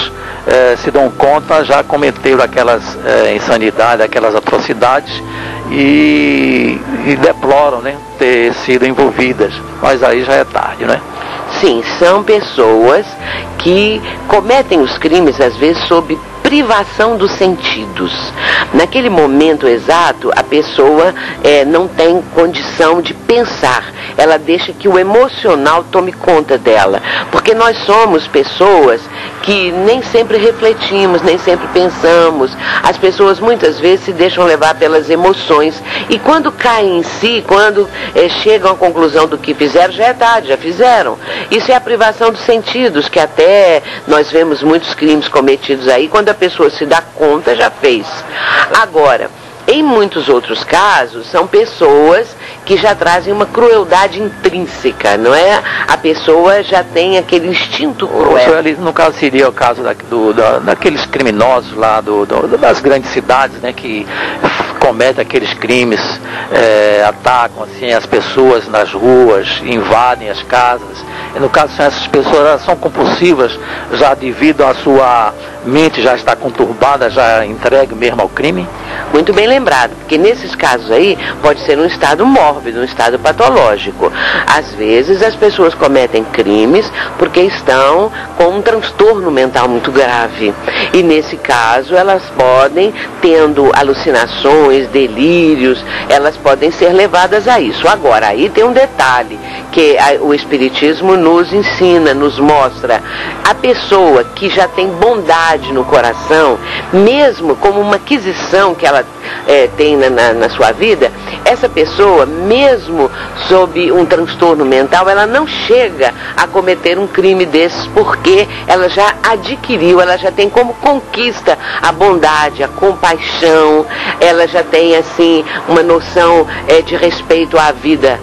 é, se dão conta, já cometeram aquelas é, insanidades, aquelas atrocidades e, e deploram né, ter sido envolvidas. Mas aí já é tarde, né? Sim, são pessoas que cometem os crimes às vezes sob privação dos sentidos. Naquele momento exato, a pessoa é, não tem condição de pensar, ela deixa que o emocional tome conta dela, porque nós somos pessoas que nem sempre refletimos, nem sempre pensamos. As pessoas muitas vezes se deixam levar pelas emoções e quando caem em si, quando é, chegam à conclusão do que fizeram, já é tarde, já fizeram. Isso é a privação dos sentidos, que até nós vemos muitos crimes cometidos aí, quando a pessoa se dá conta, já fez. Agora, em muitos outros casos, são pessoas que já trazem uma crueldade intrínseca, não é? A pessoa já tem aquele instinto cruel. No caso seria o caso da, do, da, daqueles criminosos lá do, do, das grandes cidades, né, que cometem aqueles crimes, é, atacam assim as pessoas nas ruas, invadem as casas. E no caso são essas pessoas, elas são compulsivas já devido à sua mente já está conturbada, já entregue mesmo ao crime? Muito bem lembrado, porque nesses casos aí pode ser um estado mórbido, um estado patológico. Às vezes as pessoas cometem crimes porque estão com um transtorno mental muito grave. E nesse caso elas podem, tendo alucinações, delírios, elas podem ser levadas a isso. Agora, aí tem um detalhe que o Espiritismo nos ensina, nos mostra. A pessoa que já tem bondade no coração, mesmo como uma aquisição que ela é, tem na, na, na sua vida, essa pessoa, mesmo sob um transtorno mental, ela não chega a cometer um crime desses porque ela já adquiriu, ela já tem como conquista a bondade, a compaixão, ela já tem assim uma noção é, de respeito à vida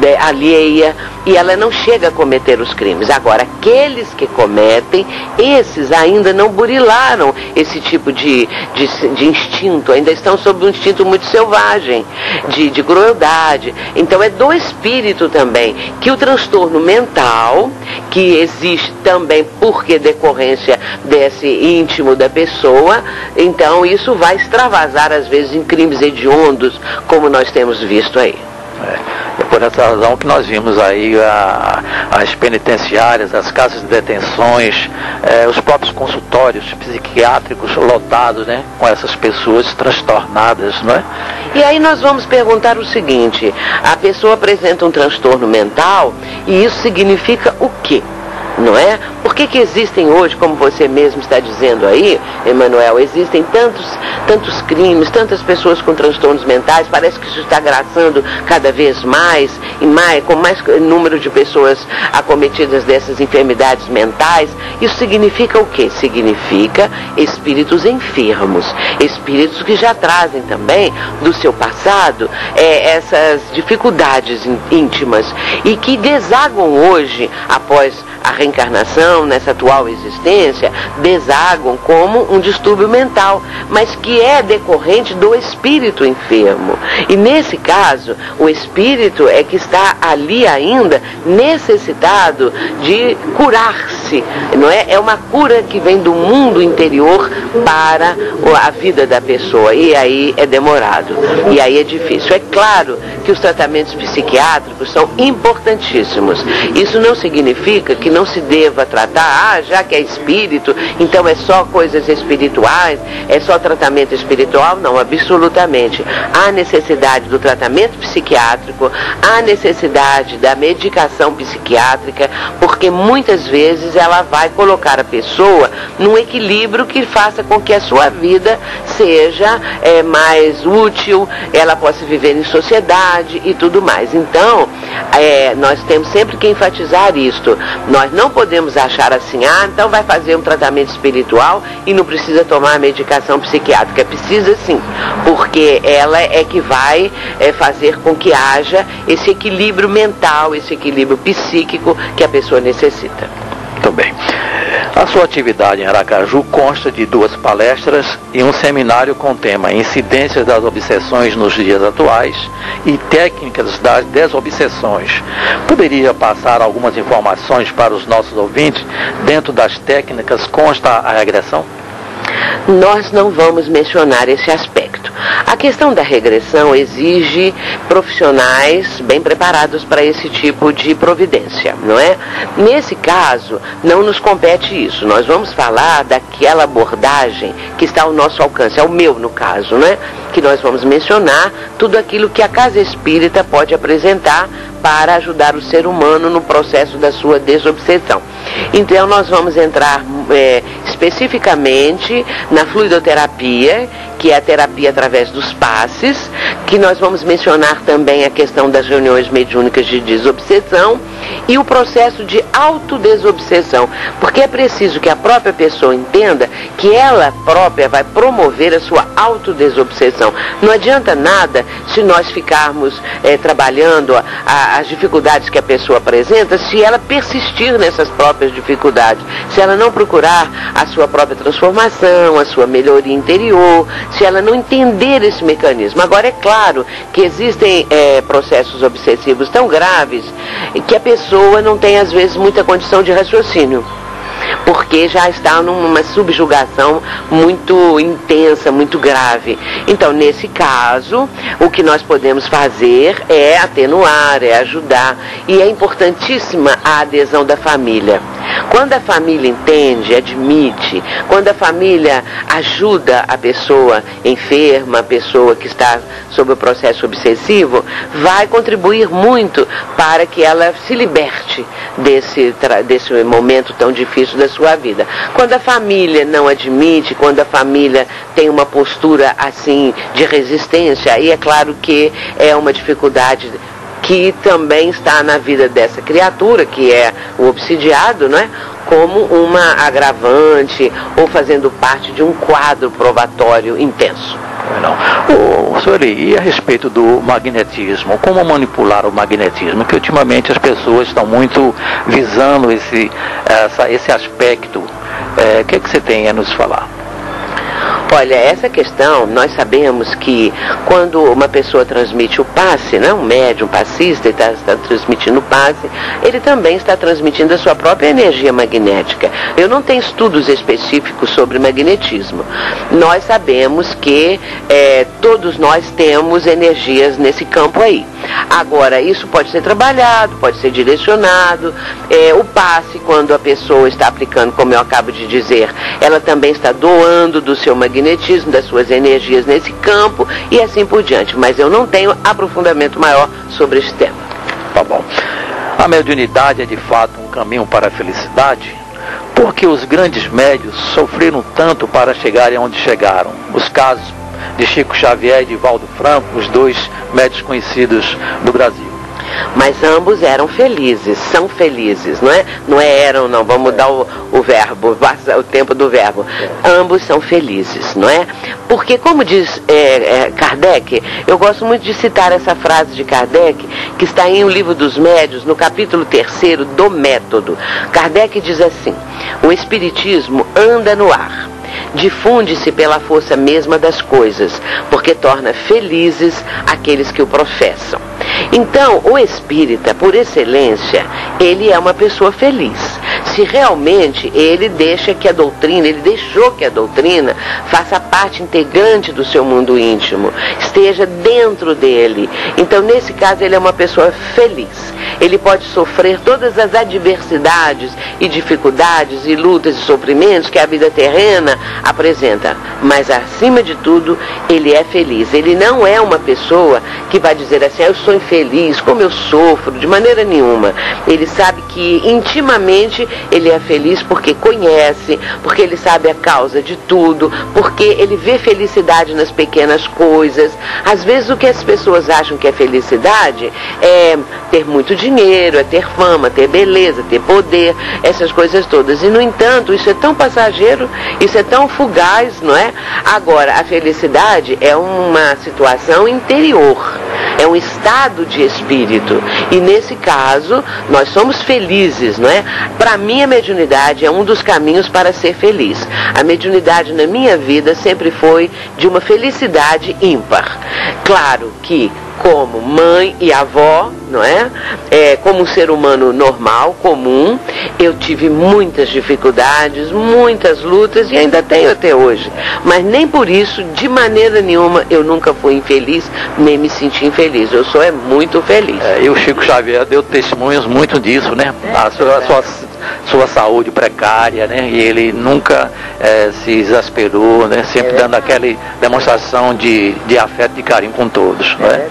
de, alheia e ela não chega a cometer os crimes. Agora, aqueles que cometem, esses ainda não burilaram esse tipo de, de, de instinto, ainda estão sob um instinto muito selvagem, de, de crueldade. Então, é do espírito também que o transtorno mental, que existe também porque decorrência desse íntimo da pessoa, então isso vai extravasar às vezes em crimes hediondos, como nós temos visto aí. É, por essa razão que nós vimos aí a, as penitenciárias, as casas de detenções, é, os próprios consultórios psiquiátricos lotados, né, com essas pessoas transtornadas, não é? E aí nós vamos perguntar o seguinte: a pessoa apresenta um transtorno mental e isso significa o quê? não é? Por que, que existem hoje, como você mesmo está dizendo aí, Emanuel, existem tantos, tantos crimes, tantas pessoas com transtornos mentais, parece que isso está agraçando cada vez mais e mais, com mais número de pessoas acometidas dessas enfermidades mentais. Isso significa o quê? Significa espíritos enfermos, espíritos que já trazem também do seu passado é, essas dificuldades íntimas e que desaguam hoje após a reencarnação, nessa atual existência, desaguam como um distúrbio mental, mas que é decorrente do espírito enfermo. E nesse caso, o espírito é que está ali ainda necessitado de curar-se, não é? É uma cura que vem do mundo interior para a vida da pessoa e aí é demorado e aí é difícil. É claro que os tratamentos psiquiátricos são importantíssimos. Isso não significa que não se deva tratar, ah, já que é espírito, então é só coisas espirituais, é só tratamento espiritual? Não, absolutamente. Há necessidade do tratamento psiquiátrico, há necessidade da medicação psiquiátrica, porque muitas vezes ela vai colocar a pessoa num equilíbrio que faça com que a sua vida seja é, mais útil, ela possa viver em sociedade e tudo mais. Então, é, nós temos sempre que enfatizar isto. Nós não podemos achar assim, ah, então vai fazer um tratamento espiritual e não precisa tomar medicação psiquiátrica. Precisa sim, porque ela é que vai é, fazer com que haja esse equilíbrio mental, esse equilíbrio psíquico que a pessoa necessita. Muito bem. A sua atividade em Aracaju consta de duas palestras e um seminário com tema Incidências das Obsessões nos Dias Atuais e Técnicas das Desobsessões. Poderia passar algumas informações para os nossos ouvintes? Dentro das técnicas consta a regressão? Nós não vamos mencionar esse aspecto. A questão da regressão exige profissionais bem preparados para esse tipo de providência, não é? Nesse caso, não nos compete isso. Nós vamos falar daquela abordagem que está ao nosso alcance, é o meu no caso, não é? Que nós vamos mencionar tudo aquilo que a casa espírita pode apresentar para ajudar o ser humano no processo da sua desobsessão. Então, nós vamos entrar é, especificamente na fluidoterapia, que é a terapia através dos passes, que nós vamos mencionar também a questão das reuniões mediúnicas de desobsessão e o processo de autodesobsessão, porque é preciso que a própria pessoa entenda que ela própria vai promover a sua autodesobsessão. Não adianta nada se nós ficarmos é, trabalhando a, a, as dificuldades que a pessoa apresenta, se ela persistir nessas próprias dificuldades, se ela não procurar a sua própria transformação, a sua melhoria interior, se ela não entender esse mecanismo. Agora, é claro que existem é, processos obsessivos tão graves que a pessoa não tem, às vezes, muita condição de raciocínio. porque já está numa subjugação muito intensa, muito grave. Então, nesse caso, o que nós podemos fazer é atenuar, é ajudar, e é importantíssima a adesão da família. Quando a família entende, admite, quando a família ajuda a pessoa enferma, a pessoa que está sob o processo obsessivo, vai contribuir muito para que ela se liberte desse, desse momento tão difícil da sua vida. Quando a família não admite, quando a família tem uma postura assim de resistência, aí é claro que é uma dificuldade que também está na vida dessa criatura, que é o obsidiado, não é? como uma agravante ou fazendo parte de um quadro probatório intenso. Não. O senhor, e a respeito do magnetismo? Como manipular o magnetismo? Que ultimamente as pessoas estão muito visando esse, essa, esse aspecto. É, o que, é que você tem a nos falar? Olha, essa questão, nós sabemos que quando uma pessoa transmite o passe, né, um médium passista está, está transmitindo o passe, ele também está transmitindo a sua própria energia magnética. Eu não tenho estudos específicos sobre magnetismo. Nós sabemos que é, todos nós temos energias nesse campo aí. Agora, isso pode ser trabalhado, pode ser direcionado. É, o passe, quando a pessoa está aplicando, como eu acabo de dizer, ela também está doando do seu magnetismo, das suas energias nesse campo e assim por diante. Mas eu não tenho aprofundamento maior sobre esse tema. Tá bom. A mediunidade é de fato um caminho para a felicidade? Porque os grandes médios sofreram tanto para chegarem onde chegaram. Os casos de Chico Xavier e de Valdo Franco, os dois médios conhecidos do Brasil. Mas ambos eram felizes, são felizes, não é? Não é eram, não, vamos mudar o, o verbo, o tempo do verbo. Ambos são felizes, não é? Porque, como diz é, é, Kardec, eu gosto muito de citar essa frase de Kardec, que está em O Livro dos Médios, no capítulo 3 do Método. Kardec diz assim: o Espiritismo anda no ar difunde-se pela força mesma das coisas, porque torna felizes aqueles que o professam. Então, o espírita, por excelência, ele é uma pessoa feliz. Se realmente ele deixa que a doutrina, ele deixou que a doutrina faça parte integrante do seu mundo íntimo, esteja dentro dele. Então, nesse caso, ele é uma pessoa feliz. Ele pode sofrer todas as adversidades e dificuldades e lutas e sofrimentos que a vida terrena apresenta, mas acima de tudo, ele é feliz. Ele não é uma pessoa que vai dizer assim: ah, eu sou infeliz, como eu sofro, de maneira nenhuma. Ele sabe que intimamente ele é feliz porque conhece, porque ele sabe a causa de tudo, porque ele vê felicidade nas pequenas coisas. Às vezes o que as pessoas acham que é felicidade é ter muito dinheiro, é ter fama, ter beleza, ter poder, essas coisas todas. E no entanto, isso é tão passageiro, isso é tão fugaz, não é? Agora, a felicidade é uma situação interior, é um estado de espírito. E nesse caso, nós somos felizes, não é? Para mim, a mediunidade é um dos caminhos para ser feliz. A mediunidade na minha vida sempre foi de uma felicidade ímpar. Claro que como mãe e avó, não é? é? Como um ser humano normal, comum, eu tive muitas dificuldades, muitas lutas e ainda tenho até hoje. Mas nem por isso, de maneira nenhuma, eu nunca fui infeliz, nem me senti infeliz. Eu sou é muito feliz. É, e o Chico Xavier deu testemunhos muito disso, né? a sua, a sua sua saúde precária, né? E ele nunca é, se exasperou, né? Sempre dando aquela demonstração de, de afeto e carinho com todos, é?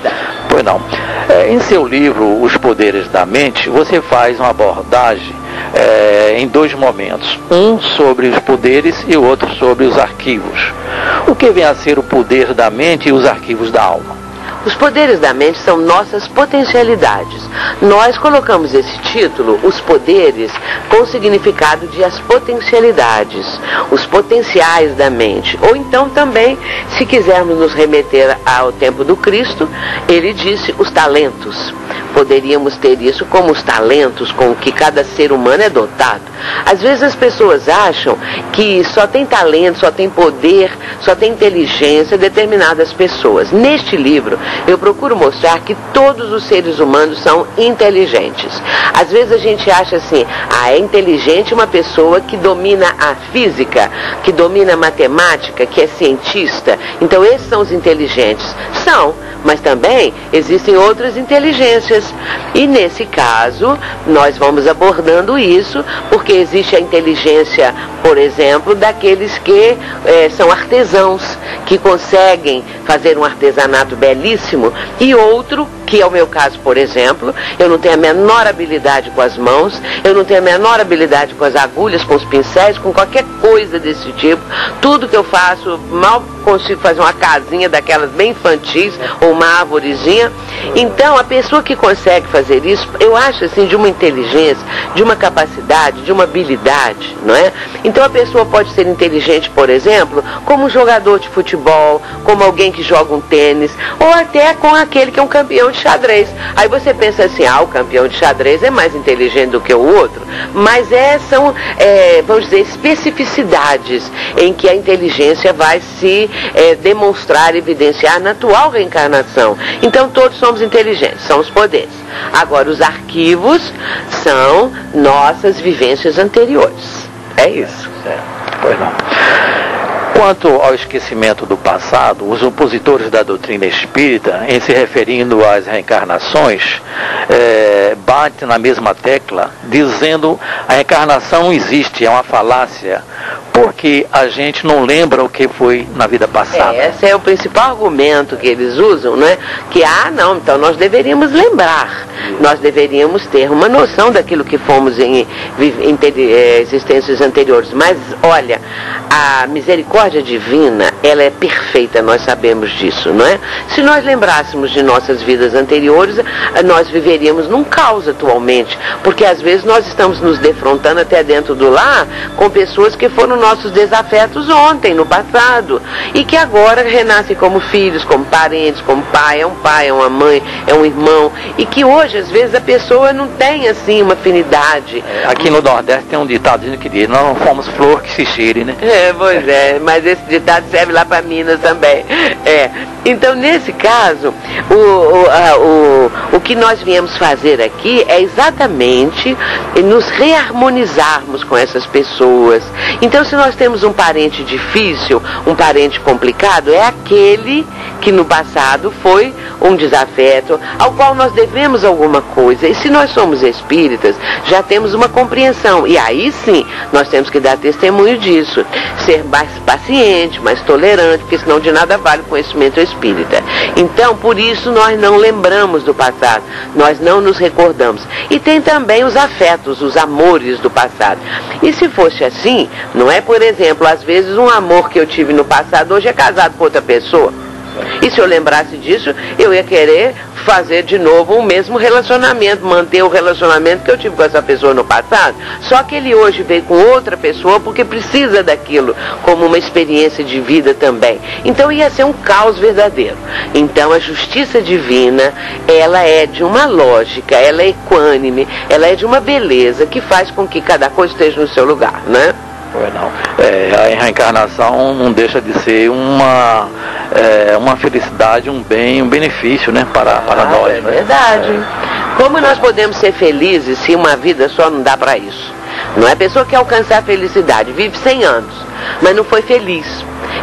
Pois não. É, em seu livro, Os Poderes da Mente, você faz uma abordagem é, em dois momentos. Um sobre os poderes e o outro sobre os arquivos. O que vem a ser o poder da mente e os arquivos da alma? Os poderes da mente são nossas potencialidades. Nós colocamos esse título, Os Poderes, com o significado de as potencialidades, os potenciais da mente. Ou então também, se quisermos nos remeter ao tempo do Cristo, ele disse os talentos. Poderíamos ter isso como os talentos com que cada ser humano é dotado. Às vezes as pessoas acham que só tem talento, só tem poder, só tem inteligência determinadas pessoas. Neste livro, eu procuro mostrar que todos os seres humanos são inteligentes. Às vezes a gente acha assim, ah, é inteligente uma pessoa que domina a física, que domina a matemática, que é cientista. Então esses são os inteligentes. São, mas também existem outras inteligências. E nesse caso, nós vamos abordando isso, porque existe a inteligência, por exemplo, daqueles que é, são artesãos, que conseguem fazer um artesanato belíssimo, e outro que é o meu caso, por exemplo, eu não tenho a menor habilidade com as mãos, eu não tenho a menor habilidade com as agulhas, com os pincéis, com qualquer coisa desse tipo. Tudo que eu faço, mal consigo fazer uma casinha daquelas bem infantis ou uma árvorezinha. Então, a pessoa que consegue fazer isso, eu acho assim de uma inteligência, de uma capacidade, de uma habilidade, não é? Então, a pessoa pode ser inteligente, por exemplo, como um jogador de futebol, como alguém que joga um tênis, ou até com aquele que é um campeão de xadrez. Aí você pensa assim, ah, o campeão de xadrez é mais inteligente do que o outro, mas é, são, é, vamos dizer, especificidades em que a inteligência vai se é, demonstrar, evidenciar na atual reencarnação. Então todos somos inteligentes, são os poderes. Agora, os arquivos são nossas vivências anteriores. É isso. Certo. Pois não. Quanto ao esquecimento do passado, os opositores da doutrina espírita, em se referindo às reencarnações, é, batem na mesma tecla, dizendo a reencarnação não existe, é uma falácia, porque a gente não lembra o que foi na vida passada. É, esse é o principal argumento que eles usam, não é? Que, ah, não, então nós deveríamos lembrar, nós deveríamos ter uma noção daquilo que fomos em, em, em existências anteriores. Mas, olha, a misericórdia divina, ela é perfeita, nós sabemos disso, não é? Se nós lembrássemos de nossas vidas anteriores, nós viveríamos num caos atualmente, porque às vezes nós estamos nos defrontando até dentro do lar com pessoas que foram nossos desafetos ontem, no passado, e que agora renascem como filhos, como parentes, como pai, é um pai, é uma mãe, é um irmão, e que hoje, às vezes, a pessoa não tem, assim, uma afinidade. Aqui no Nordeste tem um ditado que diz, nós não fomos flor que se cheire, né? É, pois é, mas esse ditado serve lá para Minas também. É. Então, nesse caso, o, o, a, o, o que nós viemos fazer aqui é exatamente nos reharmonizarmos com essas pessoas. Então, se nós temos um parente difícil, um parente complicado, é aquele que no passado foi um desafeto, ao qual nós devemos alguma coisa. E se nós somos espíritas, já temos uma compreensão. E aí sim, nós temos que dar testemunho disso. Ser mais paciente, mais tolerante, porque senão de nada vale o conhecimento espírita. Então, por isso nós não lembramos do passado, nós não nos recordamos. E tem também os afetos, os amores do passado. E se fosse assim, não é, por exemplo, às vezes um amor que eu tive no passado hoje é casado com outra pessoa. E se eu lembrasse disso, eu ia querer fazer de novo o mesmo relacionamento, manter o relacionamento que eu tive com essa pessoa no passado. Só que ele hoje veio com outra pessoa porque precisa daquilo como uma experiência de vida também. Então ia ser um caos verdadeiro. Então a justiça divina, ela é de uma lógica, ela é equânime, ela é de uma beleza que faz com que cada coisa esteja no seu lugar, né? Não. É, a reencarnação não deixa de ser uma, é, uma felicidade, um bem, um benefício né, para, para ah, nós. É né? verdade. É. Como nós podemos ser felizes se uma vida só não dá para isso? Não é a pessoa que alcançar a felicidade, vive 100 anos, mas não foi feliz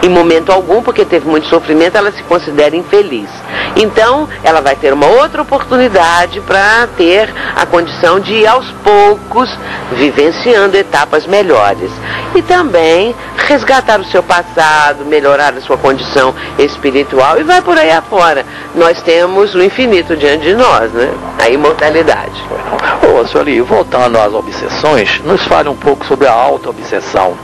em momento algum, porque teve muito sofrimento, ela se considera infeliz. Então, ela vai ter uma outra oportunidade para ter a condição de ir aos poucos vivenciando etapas melhores. E também resgatar o seu passado, melhorar a sua condição espiritual e vai por aí afora. Nós temos o infinito diante de nós, né? A imortalidade. Ô, Sueli, voltando às obsessões, nos fale um pouco sobre a auto-obsessão.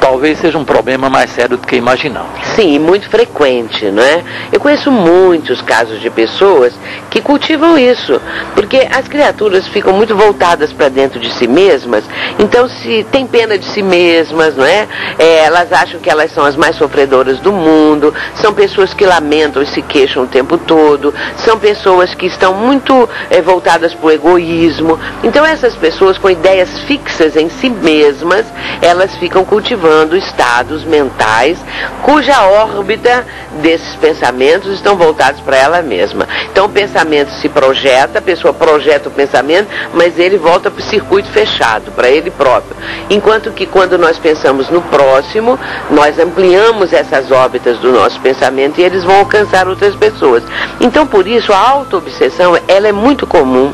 Talvez seja um problema mais sério do que imaginamos. Sim, muito frequente, não é? Eu conheço muitos casos de pessoas que cultivam isso, porque as criaturas ficam muito voltadas para dentro de si mesmas, então se tem pena de si mesmas, não é? é? Elas acham que elas são as mais sofredoras do mundo, são pessoas que lamentam e se queixam o tempo todo, são pessoas que estão muito é, voltadas para o egoísmo. Então essas pessoas com ideias fixas em si mesmas, elas ficam cultivando estados mentais cuja órbita desses pensamentos estão voltados para ela mesma. Então o pensamento se projeta, a pessoa projeta o pensamento, mas ele volta para o circuito fechado, para ele próprio. Enquanto que quando nós pensamos no próximo, nós ampliamos essas órbitas do nosso pensamento e eles vão alcançar outras pessoas. Então por isso a autoobsessão ela é muito comum.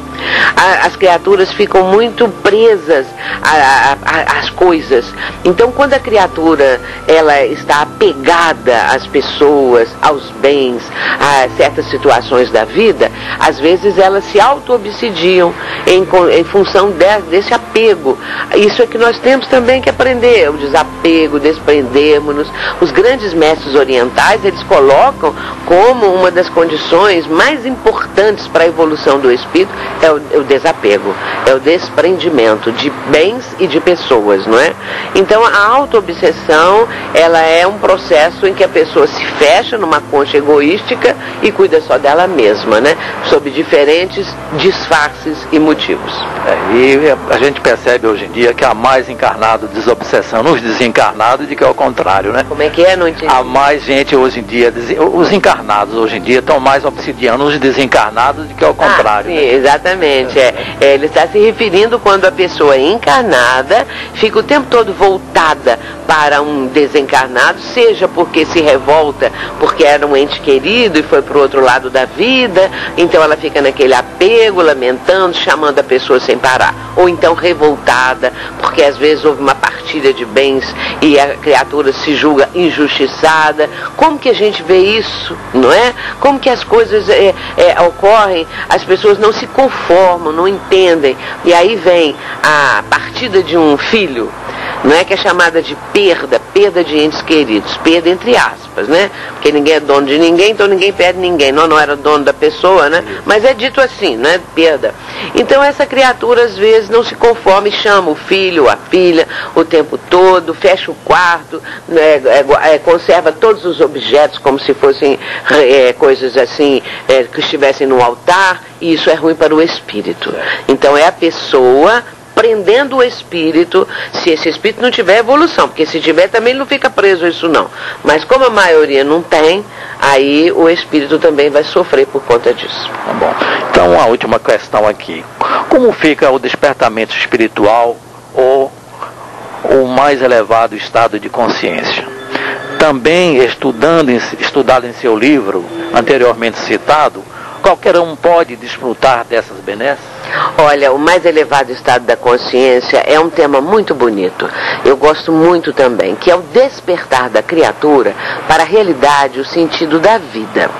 A, as criaturas ficam muito presas às coisas. Então quando a criatura ela está apegada às pessoas, aos bens, a certas situações da vida, às vezes elas se auto-obsidiam em, em função de, desse apego. Isso é que nós temos também que aprender, o desapego, desprendermos-nos. Os grandes mestres orientais, eles colocam como uma das condições mais importantes para a evolução do espírito é o, é o desapego, é o desprendimento de bens e de pessoas, não é? Então a ela é um processo em que a pessoa se fecha numa concha egoística e cuida só dela mesma, né? Sob diferentes disfarces e motivos. É, e a gente percebe hoje em dia que há mais encarnado desobsessão nos desencarnados do que ao contrário, né? Como é que é? Não entendi. Há mais gente hoje em dia, os encarnados hoje em dia estão mais obsidiando os desencarnados do que ao contrário. Ah, sim, né? exatamente. É. É, ele está se referindo quando a pessoa é encarnada fica o tempo todo voltada para um desencarnado, seja porque se revolta porque era um ente querido e foi para o outro lado da vida, então ela fica naquele apego, lamentando, chamando a pessoa sem parar. Ou então revoltada, porque às vezes houve uma partilha de bens e a criatura se julga injustiçada. Como que a gente vê isso, não é? Como que as coisas é, é, ocorrem, as pessoas não se conformam, não entendem. E aí vem a partida de um filho não é que é chamada de perda, perda de entes queridos, perda entre aspas, né? Porque ninguém é dono de ninguém, então ninguém perde ninguém. Não, não era dono da pessoa, né? Mas é dito assim, né? Perda. Então essa criatura às vezes não se conforma e chama o filho, a filha, o tempo todo, fecha o quarto, né? é, é, conserva todos os objetos como se fossem é, coisas assim é, que estivessem no altar, e isso é ruim para o espírito. Então é a pessoa prendendo o espírito, se esse espírito não tiver evolução, porque se tiver também ele não fica preso a isso não. Mas como a maioria não tem, aí o espírito também vai sofrer por conta disso. Tá bom. Então a última questão aqui. Como fica o despertamento espiritual ou o mais elevado estado de consciência? Também estudando, estudado em seu livro, anteriormente citado, qualquer um pode desfrutar dessas benesses? Olha, o mais elevado estado da consciência é um tema muito bonito. Eu gosto muito também, que é o despertar da criatura para a realidade, o sentido da vida.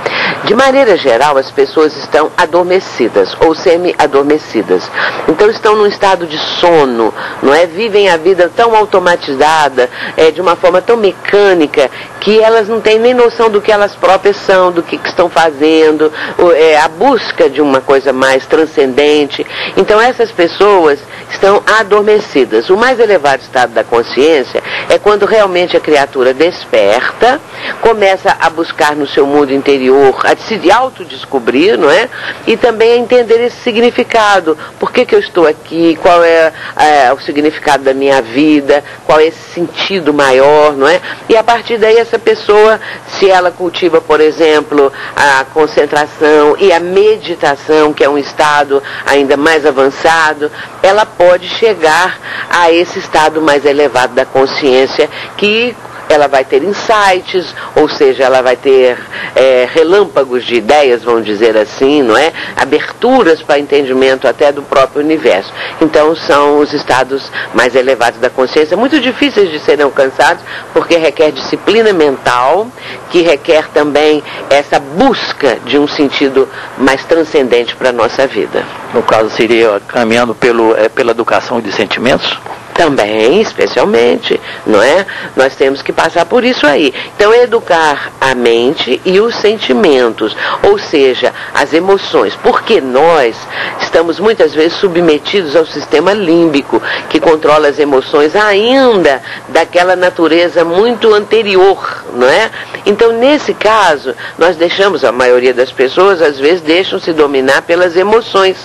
De maneira geral, as pessoas estão adormecidas ou semi-adormecidas. Então estão num estado de sono, não é? Vivem a vida tão automatizada, é, de uma forma tão mecânica, que elas não têm nem noção do que elas próprias são, do que, que estão fazendo, é, a busca de uma coisa mais transcendente. Então essas pessoas estão adormecidas. O mais elevado estado da consciência é quando realmente a criatura desperta, começa a buscar no seu mundo interior, a se autodescobrir, não é? E também a entender esse significado. Por que, que eu estou aqui? Qual é, é o significado da minha vida? Qual é esse sentido maior, não é? E a partir daí essa pessoa, se ela cultiva, por exemplo, a concentração e a meditação, que é um estado ainda mais avançado, ela pode chegar a esse estado mais elevado da consciência que ela vai ter insights, ou seja, ela vai ter é, relâmpagos de ideias, vamos dizer assim, não é? Aberturas para entendimento até do próprio universo. Então são os estados mais elevados da consciência, muito difíceis de serem alcançados, porque requer disciplina mental, que requer também essa busca de um sentido mais transcendente para a nossa vida. No caso, seria caminhando pelo, é, pela educação de sentimentos? Também, especialmente, não é? Nós temos que passar por isso aí. Então, educar a mente e os sentimentos, ou seja, as emoções, porque nós estamos muitas vezes submetidos ao sistema límbico, que controla as emoções ainda daquela natureza muito anterior, não é? Então, nesse caso, nós deixamos, a maioria das pessoas, às vezes, deixam se dominar pelas emoções.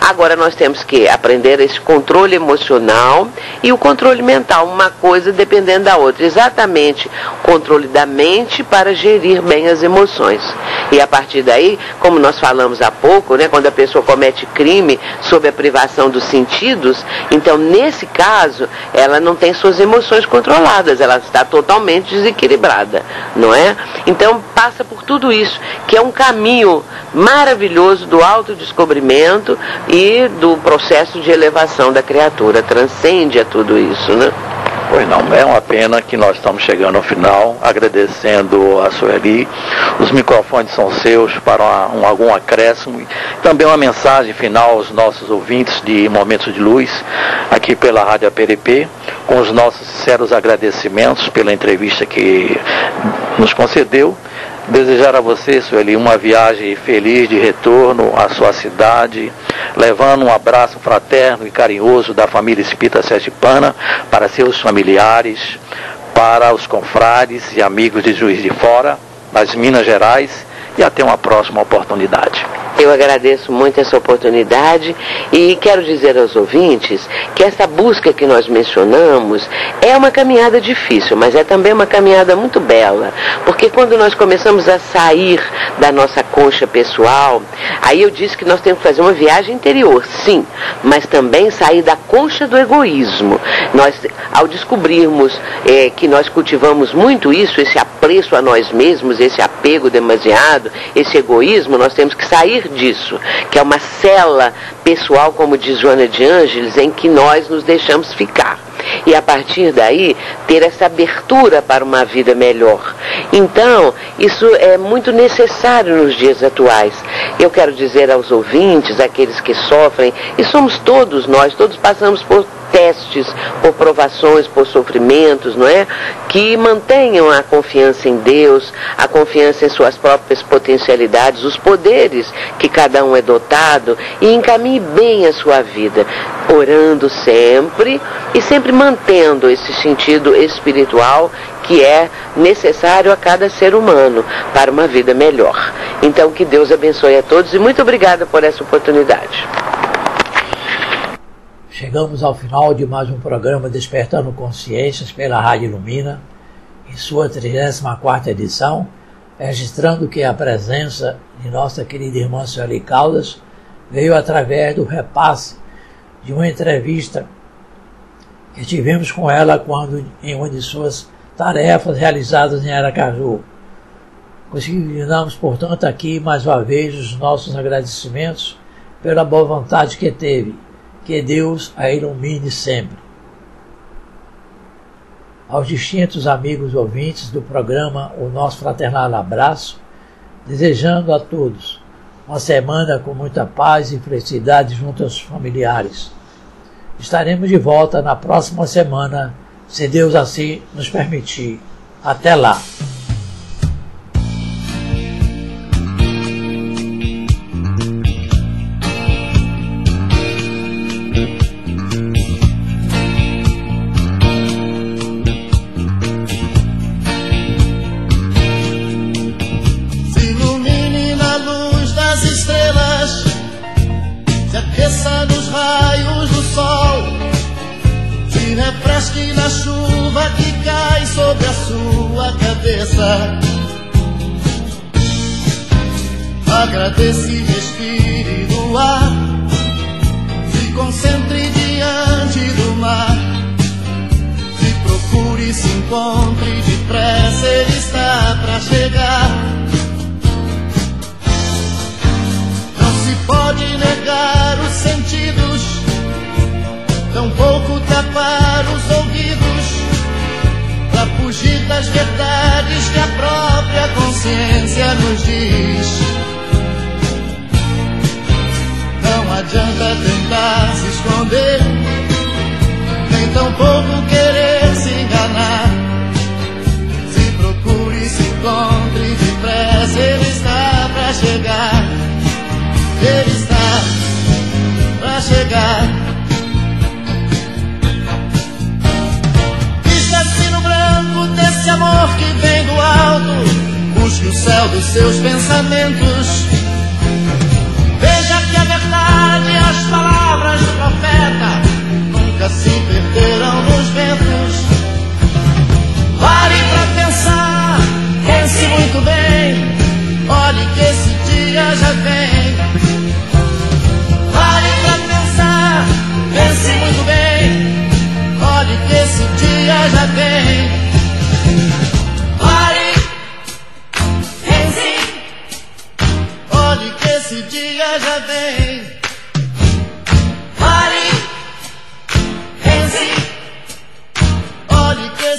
Agora nós temos que aprender esse controle emocional e o controle mental, uma coisa dependendo da outra. Exatamente controle da mente para gerir bem as emoções. E a partir daí, como nós falamos há pouco, né, quando a pessoa comete crime sob a privação dos sentidos, então nesse caso ela não tem suas emoções controladas, ela está totalmente desequilibrada, não é? Então passa por tudo isso, que é um caminho maravilhoso do autodescobrimento e do processo de elevação da criatura. Transcende a tudo isso, né? Pois não, é uma pena que nós estamos chegando ao final, agradecendo a Sueli. Os microfones são seus para uma, um, algum acréscimo. Também uma mensagem final aos nossos ouvintes de Momentos de Luz, aqui pela Rádio APRP, com os nossos sinceros agradecimentos pela entrevista que nos concedeu Desejar a você, Sueli, uma viagem feliz de retorno à sua cidade, levando um abraço fraterno e carinhoso da família Espírita Pana para seus familiares, para os confrades e amigos de Juiz de Fora, das Minas Gerais, e até uma próxima oportunidade. Eu agradeço muito essa oportunidade e quero dizer aos ouvintes que essa busca que nós mencionamos é uma caminhada difícil, mas é também uma caminhada muito bela, porque quando nós começamos a sair da nossa concha pessoal, aí eu disse que nós temos que fazer uma viagem interior, sim, mas também sair da concha do egoísmo. Nós, ao descobrirmos é, que nós cultivamos muito isso, esse apreço a nós mesmos, esse apego demasiado, esse egoísmo, nós temos que sair disso, que é uma cela pessoal, como diz Joana de Ângeles, em que nós nos deixamos ficar. E a partir daí, ter essa abertura para uma vida melhor. Então, isso é muito necessário nos dias atuais. Eu quero dizer aos ouvintes, aqueles que sofrem, e somos todos nós, todos passamos por testes, por provações, por sofrimentos, não é? Que mantenham a confiança em Deus, a confiança em suas próprias potencialidades, os poderes que cada um é dotado e encaminhe bem a sua vida, orando sempre e sempre mantendo esse sentido espiritual que é necessário a cada ser humano para uma vida melhor. Então que Deus abençoe a todos e muito obrigada por essa oportunidade. Chegamos ao final de mais um programa Despertando Consciências pela Rádio Ilumina, em sua 34 edição, registrando que a presença de nossa querida irmã Sueli Caldas veio através do repasse de uma entrevista que tivemos com ela quando em uma de suas tarefas realizadas em Aracaju. Conseguimos, portanto, aqui mais uma vez os nossos agradecimentos pela boa vontade que teve que Deus a ilumine sempre. Aos distintos amigos ouvintes do programa O Nosso Fraternal Abraço, desejando a todos uma semana com muita paz e felicidade junto aos familiares. Estaremos de volta na próxima semana, se Deus assim nos permitir. Até lá!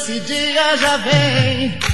Esse dia já vem.